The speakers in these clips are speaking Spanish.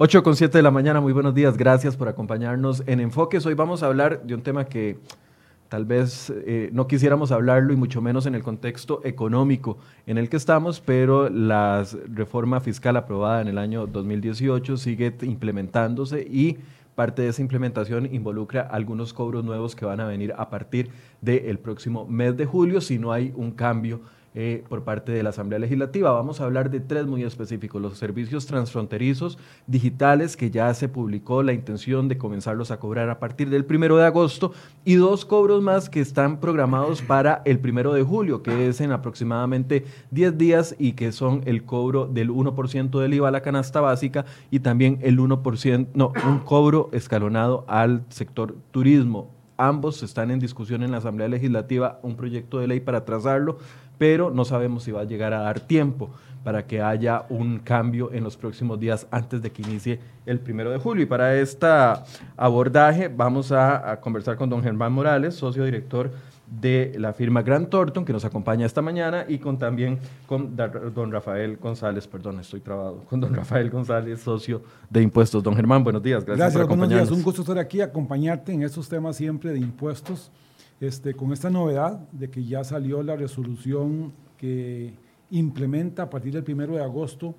8 con 7 de la mañana, muy buenos días, gracias por acompañarnos en Enfoques. Hoy vamos a hablar de un tema que tal vez eh, no quisiéramos hablarlo y mucho menos en el contexto económico en el que estamos, pero la reforma fiscal aprobada en el año 2018 sigue implementándose y parte de esa implementación involucra algunos cobros nuevos que van a venir a partir del próximo mes de julio si no hay un cambio eh, por parte de la Asamblea Legislativa. Vamos a hablar de tres muy específicos, los servicios transfronterizos digitales, que ya se publicó la intención de comenzarlos a cobrar a partir del primero de agosto, y dos cobros más que están programados para el primero de julio, que es en aproximadamente 10 días y que son el cobro del 1% del IVA a la canasta básica y también el 1%, no, un cobro escalonado al sector turismo. Ambos están en discusión en la Asamblea Legislativa, un proyecto de ley para trazarlo pero no sabemos si va a llegar a dar tiempo para que haya un cambio en los próximos días antes de que inicie el primero de julio. Y para este abordaje vamos a, conversar con don Germán Morales, socio director de la firma Grant Thornton, que nos acompaña esta mañana, y con también con don Rafael González, perdón, estoy trabado, con don Rafael González, socio de impuestos. Don Germán, buenos días, gracias, gracias por acompañarnos. Buenos días, un gusto estar aquí, acompañarte en estos temas siempre de impuestos este, con esta novedad de que ya salió la resolución que implementa a partir del primero de agosto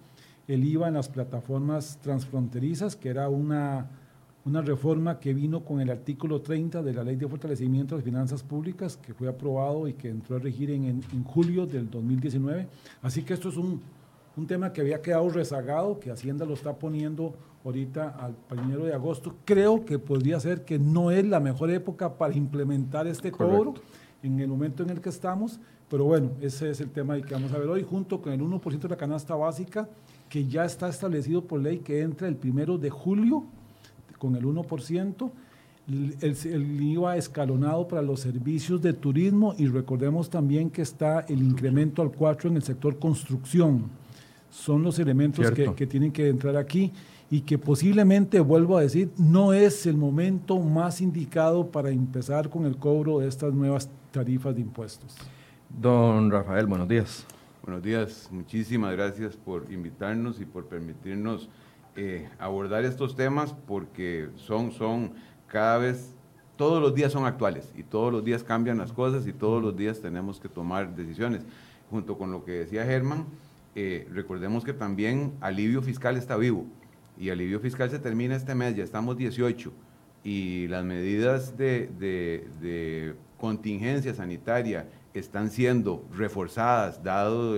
el IVA en las plataformas transfronterizas, que era una, una reforma que vino con el artículo 30 de la Ley de Fortalecimiento de las Finanzas Públicas, que fue aprobado y que entró a regir en, en julio del 2019. Así que esto es un, un tema que había quedado rezagado, que Hacienda lo está poniendo ahorita al primero de agosto. Creo que podría ser que no es la mejor época para implementar este cobro en el momento en el que estamos, pero bueno, ese es el tema que vamos a ver hoy, junto con el 1% de la canasta básica, que ya está establecido por ley que entra el primero de julio con el 1%. El, el, IVA escalonado para los servicios de turismo y recordemos también que está el incremento al 4 en el sector construcción. Son los elementos que, que, tienen que entrar aquí y que posiblemente, vuelvo a decir, no es el momento más indicado para empezar con el cobro de estas nuevas tarifas de impuestos. Don Rafael, buenos días. Buenos días, muchísimas gracias por invitarnos y por permitirnos eh, abordar estos temas porque son, son cada vez, todos los días son actuales y todos los días cambian las cosas y todos los días tenemos que tomar decisiones. Junto con lo que decía Germán, eh, recordemos que también alivio fiscal está vivo y alivio fiscal se termina este mes, ya estamos 18, y las medidas de, contingencia sanitaria están siendo reforzadas dado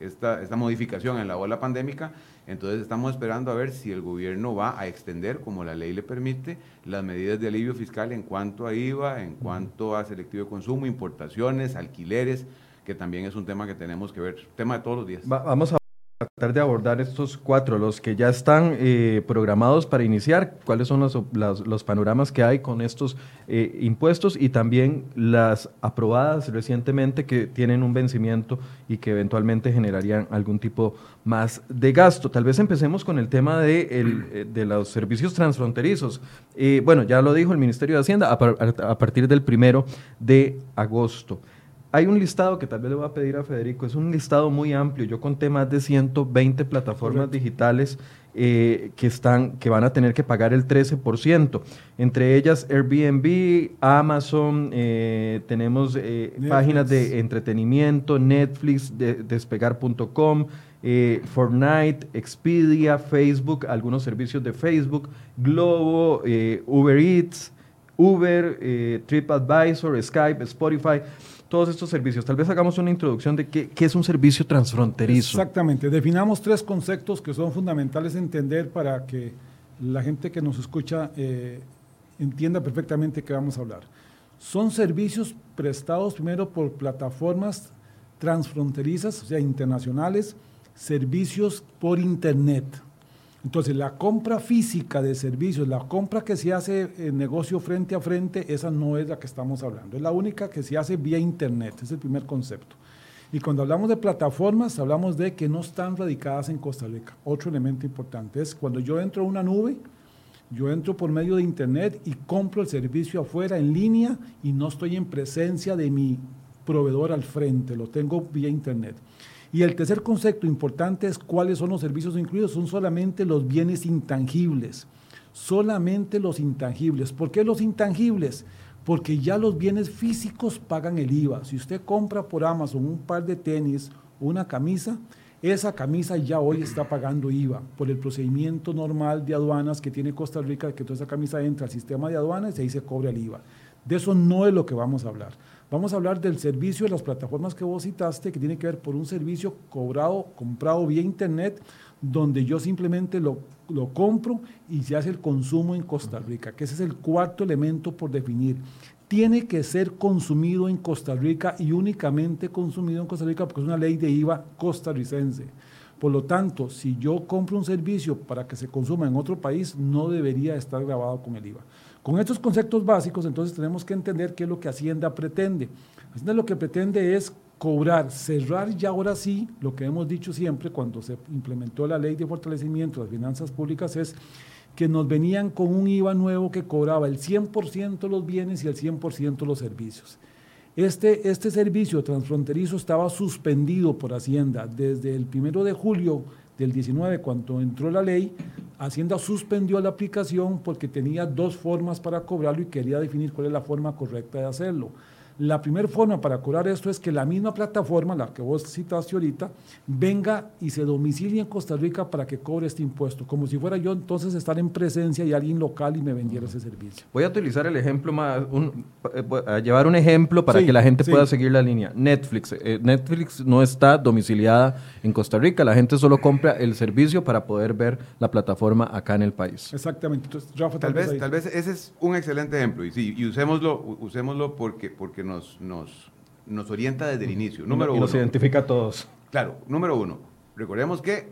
esta, esta, modificación en la ola pandémica, entonces estamos esperando a ver si el gobierno va a extender, como la ley le permite, las medidas de alivio fiscal en cuanto a IVA, en cuanto a selectivo de consumo, importaciones, alquileres, que también es un tema que tenemos que ver, tema de todos los días. vamos a tratar de abordar estos cuatro, los que ya están eh, programados para iniciar, cuáles son los, los, panoramas que hay con estos eh, impuestos y también las aprobadas recientemente que tienen un vencimiento y que eventualmente generarían algún tipo más de gasto. Tal vez empecemos con el tema de, el, eh, de los servicios transfronterizos. bueno, ya lo dijo el Ministerio de Hacienda a partir del primero de agosto hay un listado que tal vez le voy a pedir a Federico, es un listado muy amplio. Yo conté más de 120 plataformas digitales eh, que, están, que van a tener que pagar el 13%. Entre ellas Airbnb, Amazon, eh, tenemos eh, páginas de entretenimiento, Netflix, despegar.com, Fortnite, Expedia, Facebook, algunos servicios de Facebook, Globo, Uber Eats, Uber, TripAdvisor, Skype, Spotify todos estos servicios. Tal vez hagamos una introducción de qué, es un servicio transfronterizo. Exactamente. Definamos tres conceptos que son fundamentales entender para que la gente que nos escucha eh, entienda perfectamente qué vamos a hablar. Son servicios prestados primero por plataformas transfronterizas, o sea, internacionales, servicios por Internet. Entonces, la compra física de servicios, la compra que se hace en negocio frente a frente, esa no es la que estamos hablando. Es la única que se hace vía Internet, es el primer concepto. Y cuando hablamos de plataformas, hablamos de que no están radicadas en Costa Rica. Otro elemento importante es cuando yo entro a una nube, yo entro por medio de Internet y compro el servicio afuera en línea y no estoy en presencia de mi proveedor al frente, lo tengo vía Internet. Y el tercer concepto importante es cuáles son los servicios incluidos. Son solamente los bienes intangibles. Solamente los intangibles. ¿Por qué los intangibles? Porque ya los bienes físicos pagan el IVA. Si usted compra por Amazon un par de tenis una camisa, esa camisa ya hoy está pagando IVA por el procedimiento normal de aduanas que tiene Costa Rica, que toda esa camisa entra al sistema de aduanas y ahí se cobra el IVA. De eso no es lo que vamos a hablar. Vamos a hablar del servicio de las plataformas que vos citaste, que tiene que ver por un servicio cobrado, comprado vía internet, donde yo simplemente lo, lo compro y se hace el consumo en Costa Rica, que ese es el cuarto elemento por definir. Tiene que ser consumido en Costa Rica y únicamente consumido en Costa Rica porque es una ley de IVA costarricense. Por lo tanto, si yo compro un servicio para que se consuma en otro país, no debería estar grabado con el IVA. Con estos conceptos básicos, entonces tenemos que entender qué es lo que Hacienda pretende. Hacienda lo que pretende es cobrar, cerrar ya ahora sí, lo que hemos dicho siempre cuando se implementó la ley de fortalecimiento de las finanzas públicas es que nos venían con un IVA nuevo que cobraba el 100% los bienes y el 100% los servicios. Este, este servicio transfronterizo estaba suspendido por Hacienda desde el primero de julio del 19, cuando entró la ley, Hacienda suspendió la aplicación porque tenía dos formas para cobrarlo y quería definir cuál es la forma correcta de hacerlo. La primera forma para cobrar esto es que la misma plataforma, la que vos citaste ahorita, venga y se domicilie en Costa Rica para que cobre este impuesto, como si fuera yo entonces estar en presencia y alguien local y me vendiera ese servicio. Voy a utilizar el ejemplo más, eh, a llevar un ejemplo para que la gente pueda seguir la línea. Netflix. Eh, Netflix no está domiciliada en Costa Rica, la gente solo compra el servicio para poder ver la plataforma acá en el país. Exactamente. Entonces, Rafa, tal, vez, tal vez ese es un excelente ejemplo y sí, y usémoslo, usémoslo porque, porque nos, nos, nos orienta desde el inicio. Número y nos identifica a todos. Claro, número uno. Recordemos que,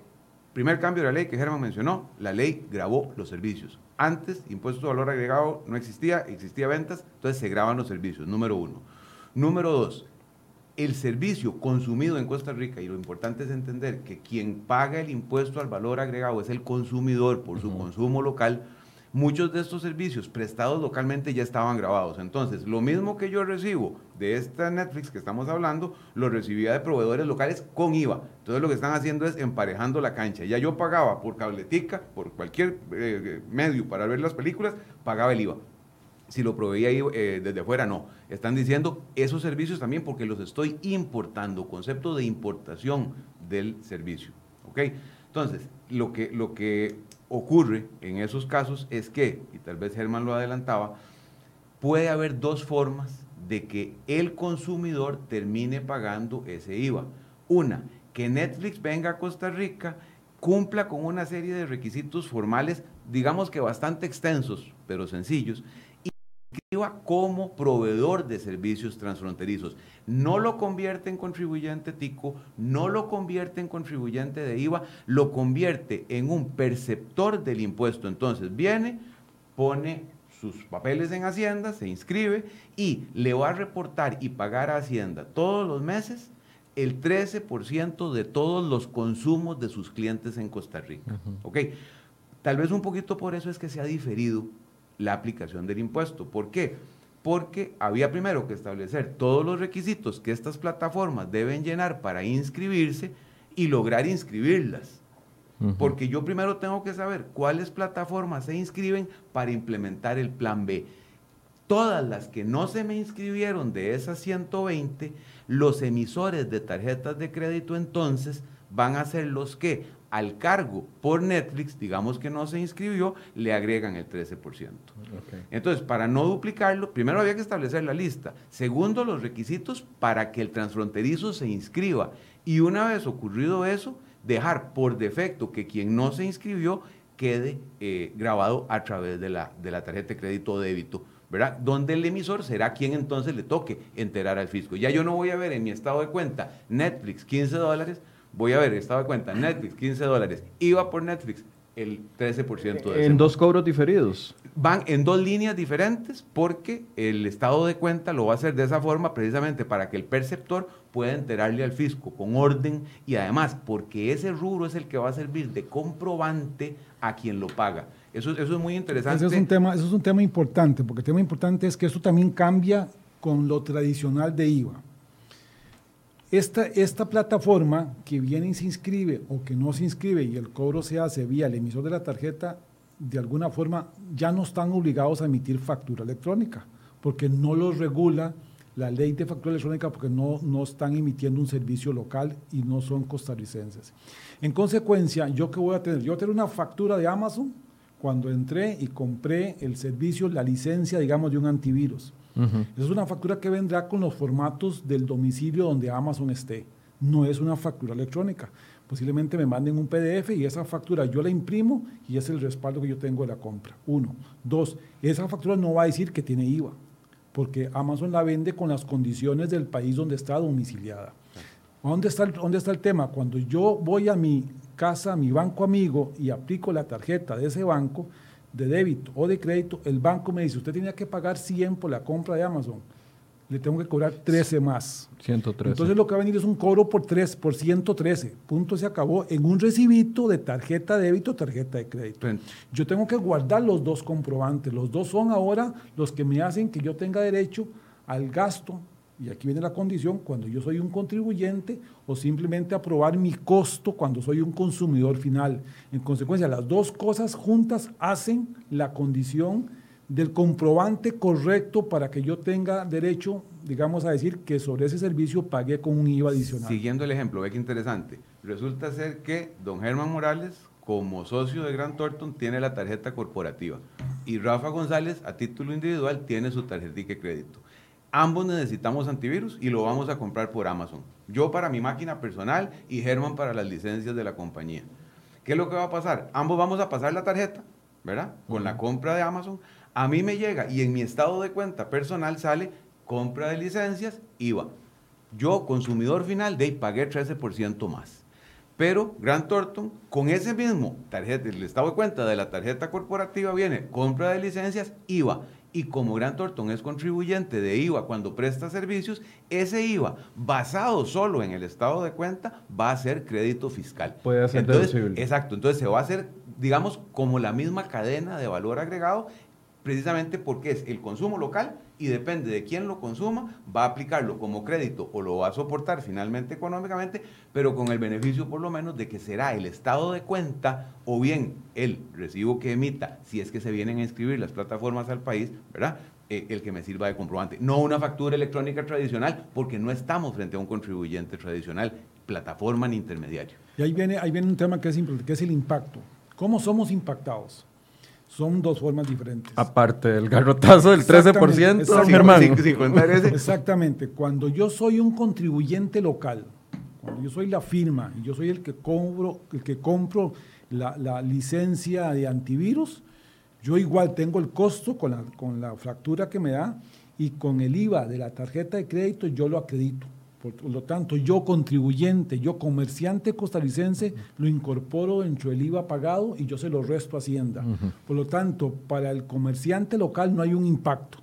primer cambio de la ley que Germán mencionó, la ley grabó los servicios. Antes, impuesto de valor agregado no existía, existía ventas, entonces se graban los servicios, número uno. Número dos, el servicio consumido en Costa Rica, y lo importante es entender que quien paga el impuesto al valor agregado es el consumidor por su consumo local, muchos de estos servicios prestados localmente ya estaban grabados. Entonces, lo mismo que yo recibo de esta Netflix que estamos hablando, lo recibía de proveedores locales con IVA. Entonces, lo que están haciendo es emparejando la cancha. Ya yo pagaba por cabletica, por cualquier eh, medio para ver las películas, pagaba el IVA. Si lo proveía eh, desde afuera, no. Están diciendo esos servicios también porque los estoy importando, concepto de importación del servicio. Entonces, lo que, lo que ocurre en esos casos es que, y tal vez Germán lo adelantaba, puede haber dos formas de que el consumidor termine pagando ese IVA. Una, que Netflix venga a Costa Rica, cumpla con una serie de requisitos formales, digamos que bastante extensos, pero sencillos, como proveedor de servicios transfronterizos. No lo convierte en contribuyente TICO, no lo convierte en contribuyente de IVA, lo convierte en un perceptor del impuesto. Entonces viene, pone sus papeles en Hacienda, se inscribe y le va a reportar y pagar a Hacienda todos los meses el 13% de todos los consumos de sus clientes en Costa Rica. Tal vez un poquito por eso es que se ha diferido la aplicación del impuesto. ¿Por qué? Porque había primero que establecer todos los requisitos que estas plataformas deben llenar para inscribirse y lograr inscribirlas. Porque yo primero tengo que saber cuáles plataformas se inscriben para implementar el plan B. Todas las que no se me inscribieron de esas 120, los emisores de tarjetas de crédito entonces van a ser los que al cargo por Netflix, digamos que no se inscribió, le agregan el 13%. Entonces, para no duplicarlo, primero había que establecer la lista. Segundo, los requisitos para que el transfronterizo se inscriba. Y una vez ocurrido eso, dejar por defecto que quien no se inscribió quede eh, grabado a través de la, de la tarjeta de crédito o débito. ¿verdad? Donde el emisor será quien entonces le toque enterar al fisco. Ya yo no voy a ver en mi estado de cuenta Netflix 15 dólares, voy a ver, estaba de cuenta, Netflix, 15 dólares, iba por Netflix, el 13% de En dos cobros diferidos. Van en dos líneas diferentes porque el estado de cuenta lo va a hacer de esa forma precisamente para que el perceptor pueda enterarle al fisco con orden y además porque ese rubro es el que va a servir de comprobante a quien lo paga. Eso, eso es muy interesante. Eso es, un tema, eso es un tema importante, porque el tema importante es que eso también cambia con lo tradicional de IVA Esta, esta plataforma que viene y se inscribe o que no se inscribe y el cobro se hace vía el emisor de la tarjeta, de alguna forma ya no están obligados a emitir factura electrónica, porque no los regula la ley de factura electrónica porque no, no están emitiendo un servicio local y no son costarricenses. En consecuencia, ¿yo qué voy a tener? Yo voy a tener una factura de Amazon cuando entré y compré el servicio, la licencia, digamos, de un antivirus. Es una factura que vendrá con los formatos del domicilio donde Amazon esté. No es una factura electrónica. Posiblemente me manden un PDF y esa factura yo la imprimo y es el respaldo que yo tengo de la compra. Uno. Dos, esa factura no va a decir que tiene IVA, porque Amazon la vende con las condiciones del país donde está domiciliada. ¿Dónde está, el, ¿Dónde está el tema? Cuando yo voy a mi casa, a mi banco amigo y aplico la tarjeta de ese banco, de débito o de crédito, el banco me dice, usted tenía que pagar 100 por la compra de Amazon, le tengo que cobrar 13 más. 113. Entonces lo que va a venir es un cobro por, 3, por 113. Punto se acabó en un recibito de tarjeta de débito, tarjeta de crédito. Yo tengo que guardar los dos comprobantes. Los dos son ahora los que me hacen que yo tenga derecho al gasto y aquí viene la condición, cuando yo soy un contribuyente o simplemente aprobar mi costo cuando soy un consumidor final. En consecuencia, las dos cosas juntas hacen la condición del comprobante correcto para que yo tenga derecho, digamos, a decir que sobre ese servicio pagué con un IVA adicional. Siguiendo el ejemplo, ve que interesante. Resulta ser que don Germán Morales, como socio de Grant Thornton, tiene la tarjeta corporativa y Rafa González, a título individual, tiene su tarjeta de crédito. Ambos necesitamos antivirus y lo vamos a comprar por Amazon. Yo para mi máquina personal y Germán para las licencias de la compañía. ¿Qué es lo que va a pasar? Ambos vamos a pasar la tarjeta, ¿verdad? Con la compra de Amazon. A mí me llega y en mi estado de cuenta personal sale compra de licencias, IVA. Yo, consumidor final, de pagué 13% más. Pero Grant Thornton, con ese mismo tarjeta, el estado de cuenta de la tarjeta corporativa viene compra de licencias, IVA y como Gran Thornton es contribuyente de IVA cuando presta servicios, ese IVA basado solo en el estado de cuenta va a ser crédito fiscal. Puede ser deducible. Exacto, entonces se va a hacer, digamos, como la misma cadena de valor agregado, precisamente porque es el consumo local y depende de quién lo consuma, va a aplicarlo como crédito o lo va a soportar finalmente económicamente, pero con el beneficio por lo menos de que será el estado de cuenta o bien el recibo que emita, si es que se vienen a inscribir las plataformas al país, ¿verdad? Eh, el que me sirva de comprobante. No una factura electrónica tradicional, porque no estamos frente a un contribuyente tradicional, plataforma ni intermediario. Y ahí viene, ahí viene un tema que es que es el impacto. ¿Cómo somos impactados? Son dos formas diferentes. Aparte del garrotazo del 13%, hermano. Exactamente. Cuando yo soy un contribuyente local, cuando yo soy la firma y yo soy el que compro, el que compro la, licencia de antivirus, yo igual tengo el costo con la, con la factura que me da y con el IVA de la tarjeta de crédito yo lo acredito. Por lo tanto, yo contribuyente, yo comerciante costarricense, lo incorporo dentro del IVA pagado y yo se lo resto a Hacienda. Por lo tanto, para el comerciante local no hay un impacto,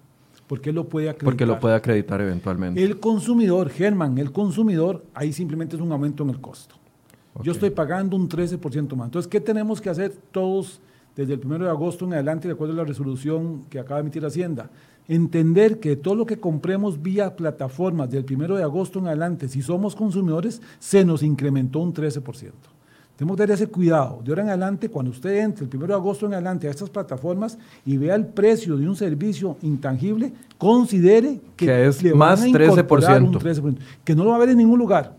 porque él lo puede acreditar. Porque lo puede acreditar eventualmente. El consumidor, Germán, el consumidor, ahí simplemente es un aumento en el costo. Yo estoy pagando un 13% más. Entonces, ¿qué tenemos que hacer todos desde el 1 de agosto en adelante, de acuerdo a la resolución que acaba de emitir Hacienda? Entender que todo lo que compremos vía plataformas del 1 de agosto en adelante, si somos consumidores, se nos incrementó un 13%. Tenemos que tener ese cuidado. De ahora en adelante, cuando usted entre el 1 de agosto en adelante a estas plataformas y vea el precio de un servicio intangible, considere que, es más 13%. 13%. Que no lo va a ver en ningún lugar.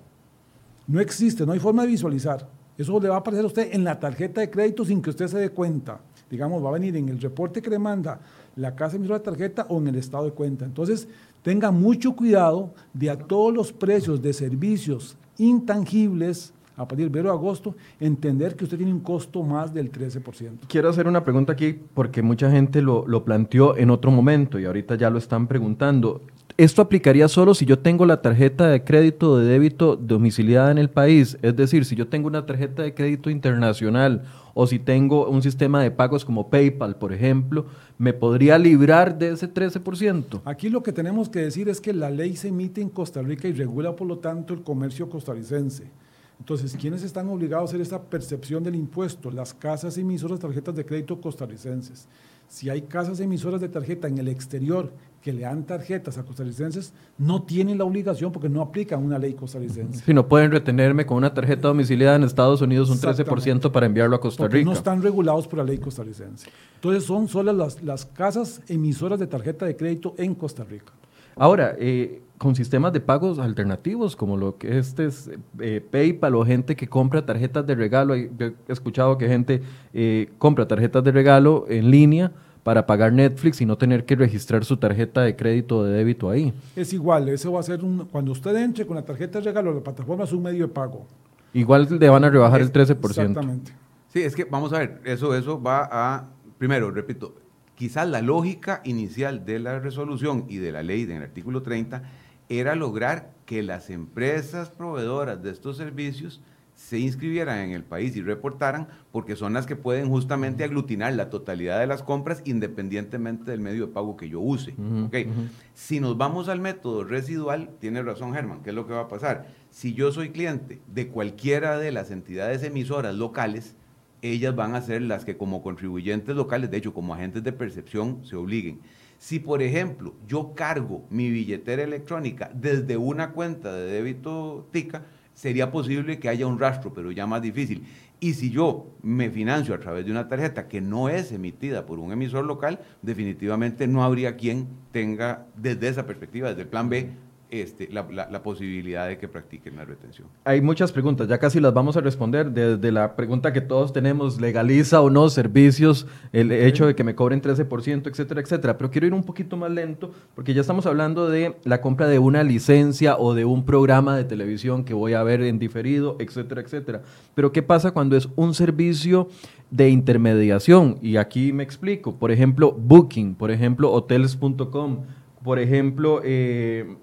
No existe, no hay forma de visualizar. Eso le va a aparecer a usted en la tarjeta de crédito sin que usted se dé cuenta. Digamos, va a venir en el reporte que le manda la casa emisora de tarjeta o en el estado de cuenta. Entonces, tenga mucho cuidado de a todos los precios de servicios intangibles a partir del 1 de agosto, entender que usted tiene un costo más del 13%. Quiero hacer una pregunta aquí porque mucha gente lo, lo planteó en otro momento y ahorita ya lo están preguntando. ¿Esto aplicaría solo si yo tengo la tarjeta de crédito o de débito domiciliada en el país? Es decir, si yo tengo una tarjeta de crédito internacional o si tengo un sistema de pagos como PayPal, por ejemplo, ¿me podría librar de ese 13%? Aquí lo que tenemos que decir es que la ley se emite en Costa Rica y regula, por lo tanto, el comercio costarricense. Entonces, ¿quiénes están obligados a hacer esta percepción del impuesto? Las casas emisoras de tarjetas de crédito costarricenses. Si hay casas emisoras de tarjeta en el exterior que le dan tarjetas a costarricenses, no tienen la obligación porque no aplican una ley costarricense. Si no pueden retenerme con una tarjeta domiciliada en Estados Unidos un 13% para enviarlo a Costa Rica. no están regulados por la ley costarricense. Entonces son solo las, las casas emisoras de tarjeta de crédito en Costa Rica. Ahora, eh, con sistemas de pagos alternativos, como lo que este es eh, PayPal o gente que compra tarjetas de regalo, he escuchado que gente eh, compra tarjetas de regalo en línea para pagar Netflix y no tener que registrar su tarjeta de crédito o de débito ahí. Es igual, eso va a ser un, cuando usted entre con la tarjeta de regalo, la plataforma es un medio de pago. Igual le van a rebajar el 13%. Exactamente. Sí, es que vamos a ver, eso, eso va a, primero, repito, quizás la lógica inicial de la resolución y de la ley en el artículo 30 era lograr que las empresas proveedoras de estos servicios se inscribieran en el país y reportaran, porque son las que pueden justamente aglutinar la totalidad de las compras independientemente del medio de pago que yo use. Si nos vamos al método residual, tiene razón Germán, ¿qué es lo que va a pasar? Si yo soy cliente de cualquiera de las entidades emisoras locales, ellas van a ser las que como contribuyentes locales, de hecho como agentes de percepción, se obliguen. Si, por ejemplo, yo cargo mi billetera electrónica desde una cuenta de débito TICA, sería posible que haya un rastro, pero ya más difícil. Y si yo me financio a través de una tarjeta que no es emitida por un emisor local, definitivamente no habría quien tenga desde esa perspectiva, desde el plan B, este, la, la, posibilidad de que practiquen la retención. Hay muchas preguntas, ya casi las vamos a responder. Desde la pregunta que todos tenemos, ¿legaliza o no servicios el hecho de que me cobren 13%, etcétera, etcétera? Pero quiero ir un poquito más lento porque ya estamos hablando de la compra de una licencia o de un programa de televisión que voy a ver en diferido, etcétera, etcétera. Pero ¿qué pasa cuando es un servicio de intermediación? Y aquí me explico. Por ejemplo, Booking, por ejemplo, hotels.com, por ejemplo... Eh,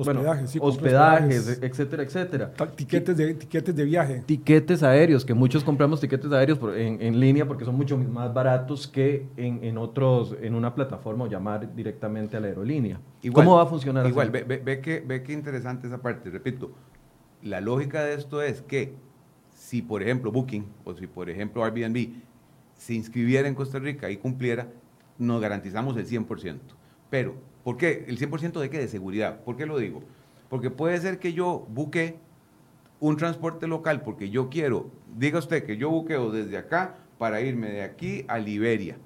hospedajes, hospedajes, etcétera, etcétera. Tiquetes de, tiquetes de viaje. Tiquetes aéreos, que muchos compramos tiquetes aéreos en, línea porque son mucho más baratos que en, otros, en una plataforma o llamar directamente a la aerolínea. ¿Cómo va a funcionar Igual, ve, ve, que, ve que interesante esa parte. Repito, la lógica de esto es que si, por ejemplo, Booking o si, por ejemplo, Airbnb se inscribiera en Costa Rica y cumpliera, nos garantizamos el 100%. Pero ¿Por qué? El 100% de qué? De seguridad. ¿Por qué lo digo? Porque puede ser que yo buque un transporte local porque yo quiero, diga usted que yo buqueo desde acá para irme de aquí a Liberia,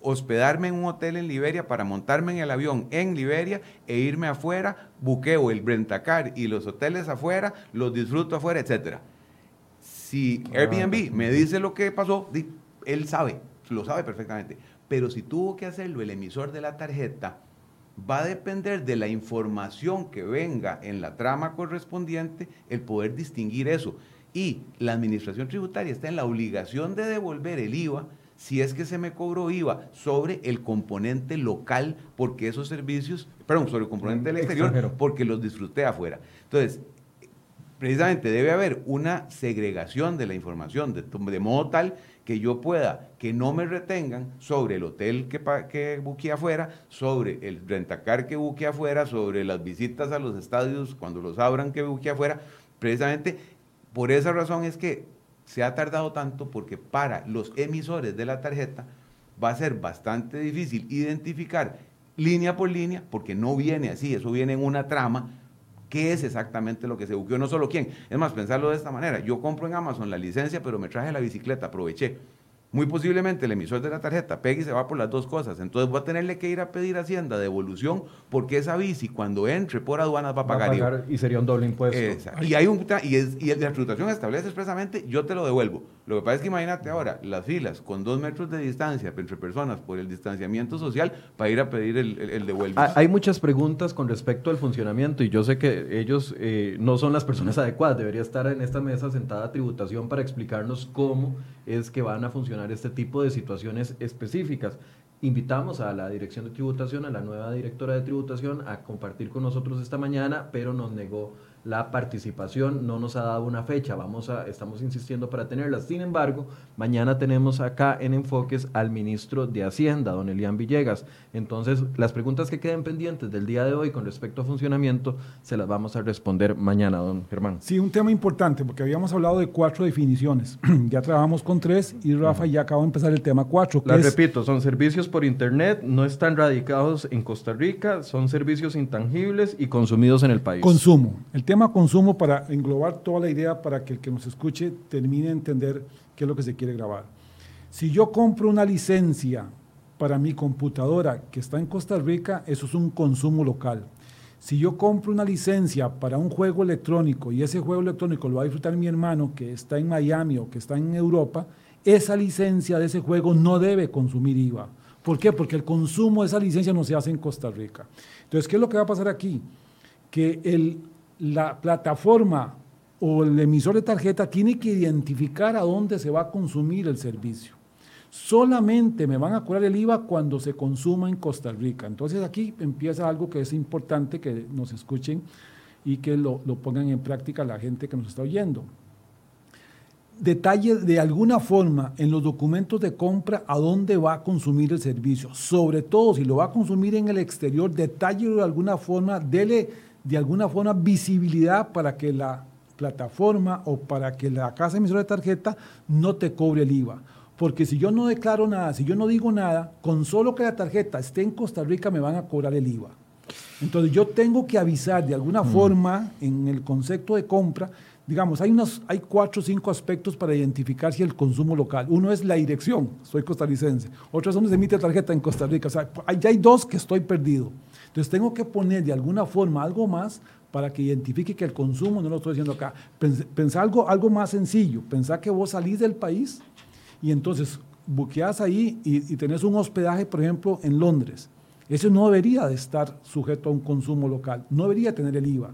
hospedarme en un hotel en Liberia para montarme en el avión en Liberia e irme afuera, buqueo el Brentacar y los hoteles afuera, los disfruto afuera, etc. Si ah, Airbnb me dice lo que pasó, él sabe, lo sabe perfectamente. Pero si tuvo que hacerlo el emisor de la tarjeta, va a depender de la información que venga en la trama correspondiente el poder distinguir eso. Y la administración tributaria está en la obligación de devolver el IVA si es que se me cobró IVA sobre el componente local, porque esos servicios, perdón, sobre el componente del exterior, porque los disfruté afuera. Entonces, precisamente debe haber una segregación de la información, de, de modo tal que yo pueda, que no me retengan sobre el hotel que, que afuera, sobre el rentacar que buqué afuera, sobre las visitas a los estadios cuando los abran que buqué afuera. Precisamente por esa razón es que se ha tardado tanto porque para los emisores de la tarjeta va a ser bastante difícil identificar línea por línea, porque no viene así, eso viene en una trama, qué es exactamente lo que se buqueó, no solo quién. Es más, pensarlo de esta manera, yo compro en Amazon la licencia, pero me traje la bicicleta, aproveché muy posiblemente el emisor de la tarjeta pegue y se va por las dos cosas. Entonces voy a tenerle que ir a pedir Hacienda devolución porque esa bici cuando entre por aduanas va a pagar. y sería un doble impuesto. Y, hay un, y, es, y la tributación establece expresamente, yo te lo devuelvo. Lo que pasa es que imagínate ahora las filas con dos metros de distancia entre personas por el distanciamiento social para ir a pedir el, el, devuelvo. Hay muchas preguntas con respecto al funcionamiento y yo sé que ellos eh, no son las personas adecuadas. Debería estar en esta mesa sentada tributación para explicarnos cómo es que van a funcionar este tipo de situaciones específicas. Invitamos a la Dirección de Tributación, a la nueva directora de Tributación, a compartir con nosotros esta mañana, pero nos negó la participación, no nos ha dado una fecha, vamos a, estamos insistiendo para tenerla. Sin embargo, mañana tenemos acá en Enfoques al ministro de Hacienda, don Elian Villegas. Entonces, las preguntas que queden pendientes del día de hoy con respecto a funcionamiento, se las vamos a responder mañana, don Germán. Sí, un tema importante, porque habíamos hablado de cuatro definiciones. ya trabajamos con tres y Rafa ya acaba de empezar el tema cuatro. Las repito, son servicios por Internet, no están radicados en Costa Rica, son servicios intangibles y consumidos en el país. Consumo. El tema consumo para englobar toda la idea para que el que nos escuche termine de entender qué es lo que se quiere grabar. Si yo compro una licencia para mi computadora que está en Costa Rica, eso es un consumo local. Si yo compro una licencia para un juego electrónico y ese juego electrónico lo va a disfrutar mi hermano que está en Miami o que está en Europa, esa licencia de ese juego no debe consumir IVA. ¿Por qué? Porque el consumo de esa licencia no se hace en Costa Rica. Entonces, ¿qué es lo que va a pasar aquí? Que el la plataforma o el emisor de tarjeta tiene que identificar a dónde se va a consumir el servicio. Solamente me van a cobrar el IVA cuando se consuma en Costa Rica. Entonces aquí empieza algo que es importante que nos escuchen y que lo, pongan en práctica la gente que nos está oyendo. Detalle de alguna forma en los documentos de compra a dónde va a consumir el servicio. Sobre todo si lo va a consumir en el exterior, detalle de alguna forma, dele de alguna forma visibilidad para que la plataforma o para que la casa emisora de tarjeta no te cobre el IVA. Porque si yo no declaro nada, si yo no digo nada, con solo que la tarjeta esté en Costa Rica me van a cobrar el IVA. Entonces yo tengo que avisar de alguna mm. forma en el concepto de compra, digamos, hay, unos, hay cuatro o cinco aspectos para identificar si el consumo local. Uno es la dirección, soy costarricense. Otro es donde se emite tarjeta en Costa Rica. O sea, ya hay dos que estoy perdido. Entonces tengo que poner de alguna forma algo más para que identifique que el consumo, no lo estoy diciendo acá, pensar algo, algo más sencillo, pensar que vos salís del país y entonces buqueás ahí y, y tenés un hospedaje, por ejemplo, en Londres. Ese no debería de estar sujeto a un consumo local, no debería tener el IVA.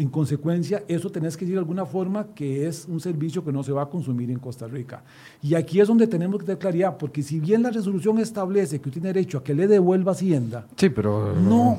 En consecuencia, eso tenés que decir de alguna forma que es un servicio que no se va a consumir en Costa Rica. Y aquí es donde tenemos que tener claridad, porque si bien la resolución establece que usted tiene derecho a que le devuelva Hacienda, sí, pero no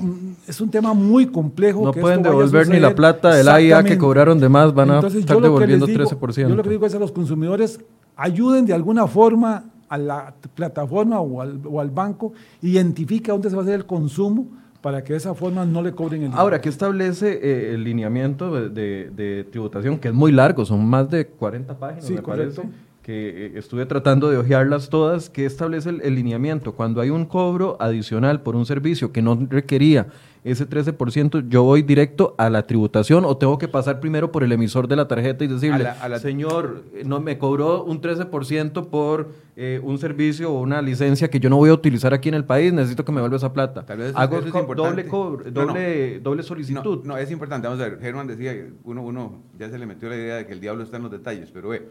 es un tema muy complejo. No pueden devolver ni la plata del AIA que cobraron de más, van a estar devolviendo 13%. Yo lo que digo es a los consumidores, ayuden de alguna forma a la plataforma o al, o al banco, identifique dónde se va a hacer el consumo para que de esa forma no le cobren el Ahora, ¿qué establece eh, el lineamiento de, tributación? Que es muy largo, son más de 40 páginas, sí, correcto. que eh, estuve tratando de ojearlas todas. ¿Qué establece el lineamiento? Cuando hay un cobro adicional por un servicio que no requería ese 13%, yo voy directo a la tributación o tengo que pasar primero por el emisor de la tarjeta y decirle, señor, no me cobró un 13% por eh, un servicio o una licencia que yo no voy a utilizar aquí en el país, necesito que me vuelva esa plata. Tal vez Hago doble, doble, doble solicitud. No, es importante. Vamos a ver, Germán decía, uno, uno ya se le metió la idea de que el diablo está en los detalles, pero ve,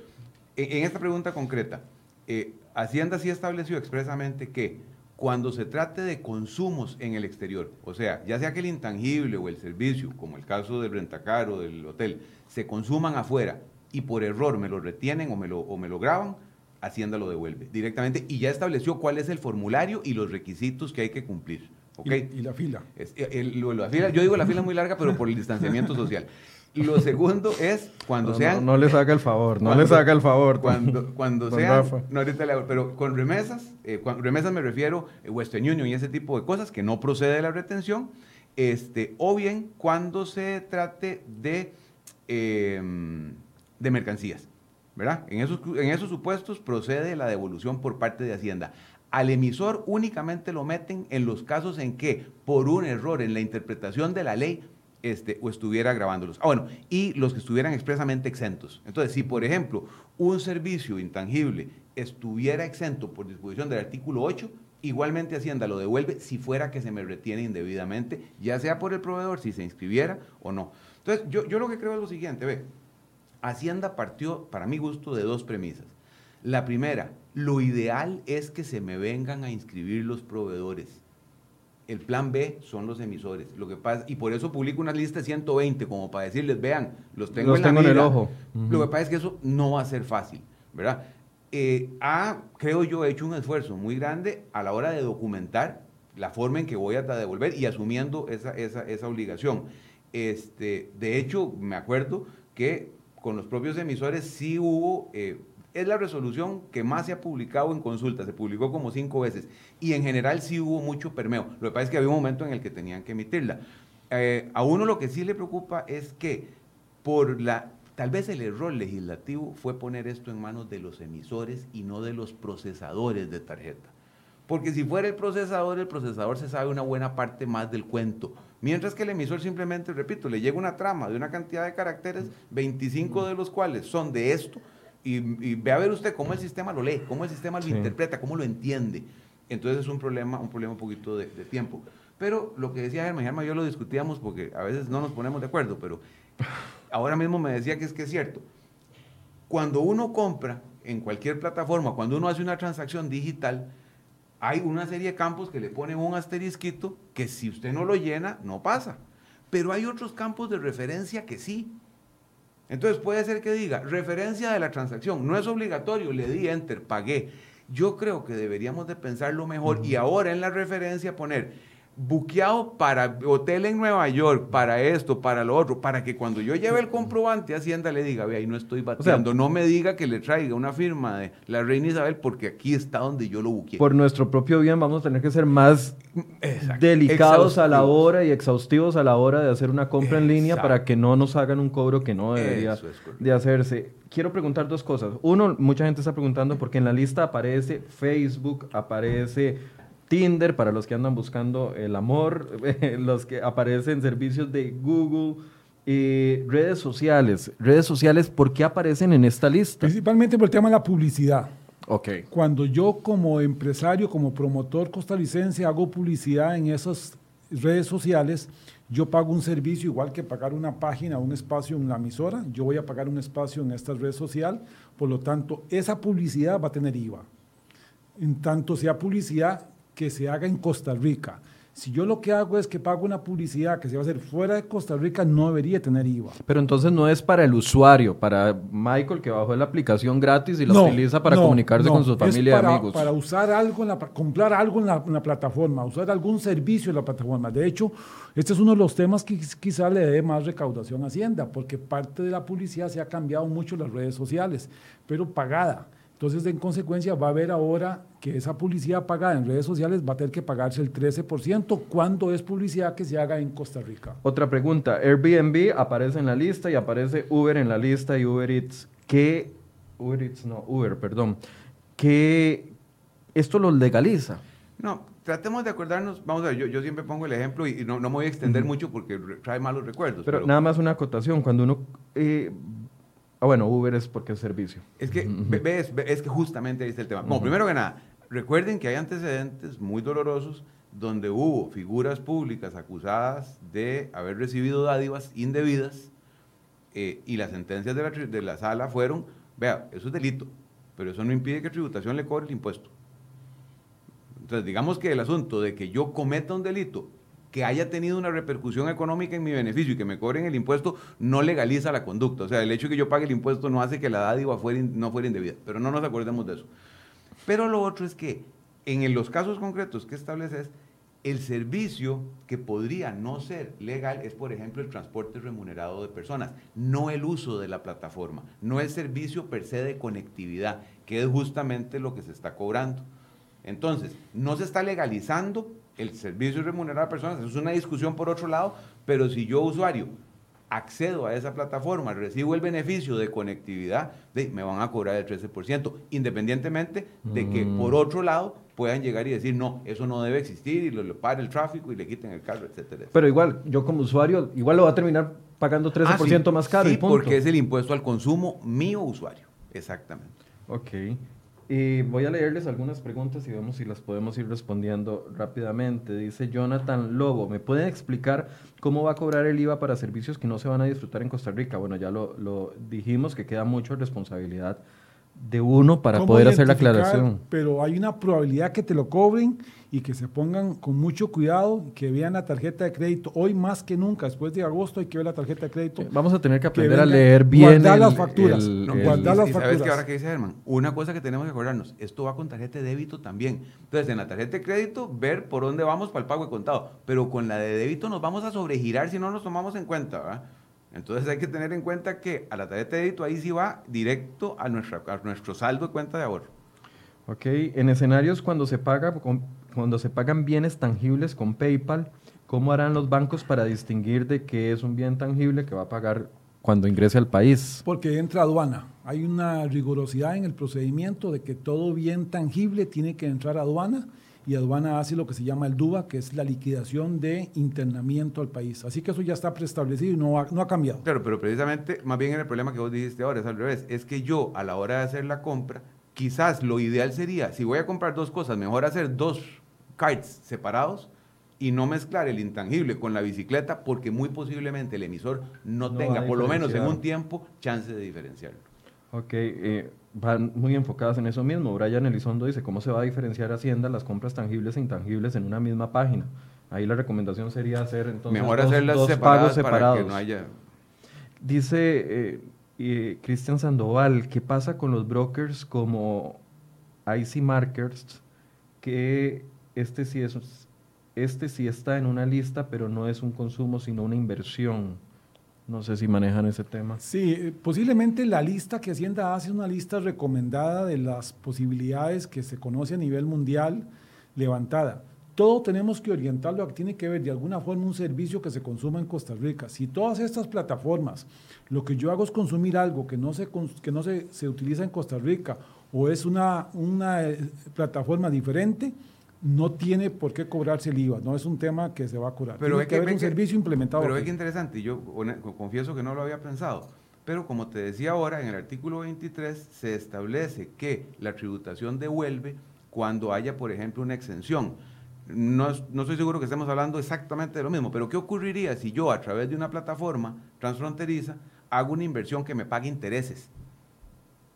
en, esta pregunta concreta, eh, Hacienda sí estableció expresamente que cuando se trate de consumos en el exterior, o sea, ya sea que el intangible o el servicio, como el caso del rentacar o del hotel, se consuman afuera y por error me lo retienen o me lo, o me lo graban, Hacienda lo devuelve directamente y ya estableció cuál es el formulario y los requisitos que hay que cumplir. ¿Okay? Y, la fila. la fila. Yo digo la fila es muy larga, pero por el distanciamiento social. Lo segundo es cuando sean. No, les haga el favor, no les haga el favor. Cuando, cuando sean. No, ahorita le hago, pero con remesas, eh, remesas me refiero a Western Union y ese tipo de cosas que no procede de la retención. Este, o bien cuando se trate de, em, de mercancías. ¿verdad? En esos, en esos supuestos procede la devolución por parte de Hacienda. Al emisor únicamente lo meten en los casos en que, por un error en la interpretación de la ley, este, o estuviera grabándolos. Ah, bueno, y los que estuvieran expresamente exentos. Entonces, si por ejemplo un servicio intangible estuviera exento por disposición del artículo 8, igualmente Hacienda lo devuelve si fuera que se me retiene indebidamente, ya sea por el proveedor, si se inscribiera o no. Entonces, yo, yo lo que creo es lo siguiente, ve, Hacienda partió, para mi gusto, de dos premisas. La primera, lo ideal es que se me vengan a inscribir los proveedores el plan B son los emisores. Lo que pasa, y por eso publico una lista de 120, como para decirles, vean, los tengo, en, el ojo. Lo que pasa es que eso no va a ser fácil, ¿verdad? Eh, ha, creo yo, hecho un esfuerzo muy grande a la hora de documentar la forma en que voy a devolver y asumiendo esa, esa, esa obligación. Este, de hecho, me acuerdo que con los propios emisores sí hubo, eh, es la resolución que más se ha publicado en consulta, se publicó como cinco veces, y en general sí hubo mucho permeo. Lo que pasa es que había un momento en el que tenían que emitirla. Eh, a uno lo que sí le preocupa es que por la, tal vez el error legislativo fue poner esto en manos de los emisores y no de los procesadores de tarjeta. Porque si fuera el procesador, el procesador se sabe una buena parte más del cuento. Mientras que el emisor simplemente, repito, le llega una trama de una cantidad de caracteres, 25 de los cuales son de esto, y, ve a ver usted cómo el sistema lo lee, cómo el sistema lo interpreta, cómo lo entiende. Entonces es un problema, un problema un poquito de, tiempo. Pero lo que decía Germán, Germán yo lo discutíamos porque a veces no nos ponemos de acuerdo, pero ahora mismo me decía que es que es cierto. Cuando uno compra en cualquier plataforma, cuando uno hace una transacción digital, hay una serie de campos que le ponen un asterisquito que si usted no lo llena, no pasa. Pero hay otros campos de referencia que sí. Entonces puede ser que diga, referencia de la transacción, no es obligatorio, le di enter, pagué. Yo creo que deberíamos de pensarlo mejor y ahora en la referencia poner buqueado para hotel en Nueva York, para esto, para lo otro, para que cuando yo lleve el comprobante a Hacienda le diga, ve, ahí no estoy bateando, no me diga que le traiga una firma de la reina Isabel porque aquí está donde yo lo buqueé. Por nuestro propio bien vamos a tener que ser más delicados a la hora y exhaustivos a la hora de hacer una compra en línea para que no nos hagan un cobro que no debería de hacerse. Quiero preguntar dos cosas. Uno, mucha gente está preguntando porque en la lista aparece Facebook, aparece Tinder para los que andan buscando el amor, los que aparecen servicios de Google, y redes sociales. Redes sociales, ¿por qué aparecen en esta lista? Principalmente por el tema de la publicidad. Ok. Cuando yo como empresario, como promotor costarricense hago publicidad en esas redes sociales, yo pago un servicio igual que pagar una página, un espacio en la emisora, yo voy a pagar un espacio en esta red social, por lo tanto, esa publicidad va a tener IVA. En tanto sea publicidad que se haga en Costa Rica. Si yo lo que hago es que pago una publicidad que se va a hacer fuera de Costa Rica, no debería tener IVA. Pero entonces no es para el usuario, para Michael que bajó la aplicación gratis y la utiliza para comunicarse con su familia y amigos. Para usar algo, en la, comprar algo en la, en la, plataforma, usar algún servicio en la plataforma. De hecho, este es uno de los temas que quizá le dé más recaudación a Hacienda, porque parte de la publicidad se ha cambiado mucho en las redes sociales, pero pagada. Entonces, en consecuencia, va a haber ahora que esa publicidad pagada en redes sociales va a tener que pagarse el 13% cuando es publicidad que se haga en Costa Rica. Otra pregunta, Airbnb aparece en la lista y aparece Uber en la lista y Uber Eats. ¿Qué, Uber Eats no, Uber, perdón, ¿qué esto lo legaliza? No, tratemos de acordarnos, vamos a ver, yo, siempre pongo el ejemplo y, no, no, me voy a extender mucho porque trae malos recuerdos. Pero, nada más una acotación, cuando uno eh, Ah, bueno, Uber es porque es servicio. Es que, ves, es que justamente ahí está el tema. Bueno, primero que nada, recuerden que hay antecedentes muy dolorosos donde hubo figuras públicas acusadas de haber recibido dádivas indebidas eh, y las sentencias de la, de la sala fueron, vea, eso es delito, pero eso no impide que tributación le cobre el impuesto. Entonces, digamos que el asunto de que yo cometa un delito que haya tenido una repercusión económica en mi beneficio y que me cobren el impuesto no legaliza la conducta. O sea, el hecho de que yo pague el impuesto no hace que la dádiva no fuera indebida. Pero no nos acordemos de eso. Pero lo otro es que en los casos concretos que estableces, el servicio que podría no ser legal es, por ejemplo, el transporte remunerado de personas, no el uso de la plataforma, no el servicio per se de conectividad, que es justamente lo que se está cobrando. Entonces, no se está legalizando el servicio remunerado a personas, eso es una discusión por otro lado, pero si yo usuario accedo a esa plataforma, recibo el beneficio de conectividad, me van a cobrar el 13%, independientemente de que mm. por otro lado puedan llegar y decir, no, eso no debe existir y lo, lo el tráfico y le quiten el carro, etcétera, Pero igual, yo como usuario, igual lo va a terminar pagando 13% ah, más caro. Sí, porque es el impuesto al consumo mío usuario, exactamente. Ok. Y voy a leerles algunas preguntas y vemos si las podemos ir respondiendo rápidamente. Dice Jonathan Lobo, ¿me pueden explicar cómo va a cobrar el IVA para servicios que no se van a disfrutar en Costa Rica? Bueno, ya lo, dijimos que queda mucho responsabilidad de uno para poder hacer la aclaración. Pero hay una probabilidad que te lo cobren y que se pongan con mucho cuidado, que vean la tarjeta de crédito. Hoy más que nunca, después de agosto, hay que ver la tarjeta de crédito. Vamos a tener que aprender a leer bien. Guardar las facturas. guardar las facturas. ¿Sabes qué ahora que dice Herman? Una cosa que tenemos que acordarnos, esto va con tarjeta de débito también. Entonces, en la tarjeta de crédito, ver por dónde vamos para el pago de contado. Pero con la de débito nos vamos a sobregirar si no nos tomamos en cuenta, ¿verdad? Entonces hay que tener en cuenta que a la tarjeta de débito ahí sí va directo a, nuestra, a nuestro saldo de cuenta de ahorro. Ok, en escenarios cuando se, paga, cuando se pagan bienes tangibles con PayPal, ¿cómo harán los bancos para distinguir de qué es un bien tangible que va a pagar cuando ingrese al país? Porque entra aduana. Hay una rigurosidad en el procedimiento de que todo bien tangible tiene que entrar a aduana y aduana hace lo que se llama el DUBA, que es la liquidación de internamiento al país. Así que eso ya está preestablecido y no ha, no ha cambiado. Claro, pero precisamente, más bien el problema que vos dijiste ahora es al revés, es que yo a la hora de hacer la compra, quizás lo ideal sería, si voy a comprar dos cosas, mejor hacer dos cards separados y no mezclar el intangible con la bicicleta, porque muy posiblemente el emisor no, tenga, por lo menos en un tiempo, chance de diferenciarlo. Ok, eh, van muy enfocadas en eso mismo. Brian Elizondo dice, ¿cómo se va a diferenciar Hacienda las compras tangibles e intangibles en una misma página? Ahí la recomendación sería hacer entonces Mejor hacerlas separadas para que no haya... Dice eh, Cristian Sandoval, ¿qué pasa con los brokers como IC Markers? Que este sí, es, este sí está en una lista, pero no es un consumo, sino una inversión. No sé si manejan ese tema. Sí, eh, posiblemente la lista que Hacienda hace es una lista recomendada de las posibilidades que se conoce a nivel mundial levantada. Todo tenemos que orientarlo a que tiene que ver de alguna forma un servicio que se consuma en Costa Rica. Si todas estas plataformas, lo que yo hago es consumir algo que no se, que no se, se utiliza en Costa Rica o es una, una eh, plataforma diferente, no tiene por qué cobrarse el IVA, no es un tema que se va a cobrar. Pero tiene que, haber un servicio implementado. Pero es que interesante, yo confieso que no lo había pensado, pero como te decía ahora, en el artículo 23 se establece que la tributación devuelve cuando haya, por ejemplo, una exención. No, no estoy seguro que estemos hablando exactamente de lo mismo, pero ¿qué ocurriría si yo a través de una plataforma transfronteriza hago una inversión que me pague intereses?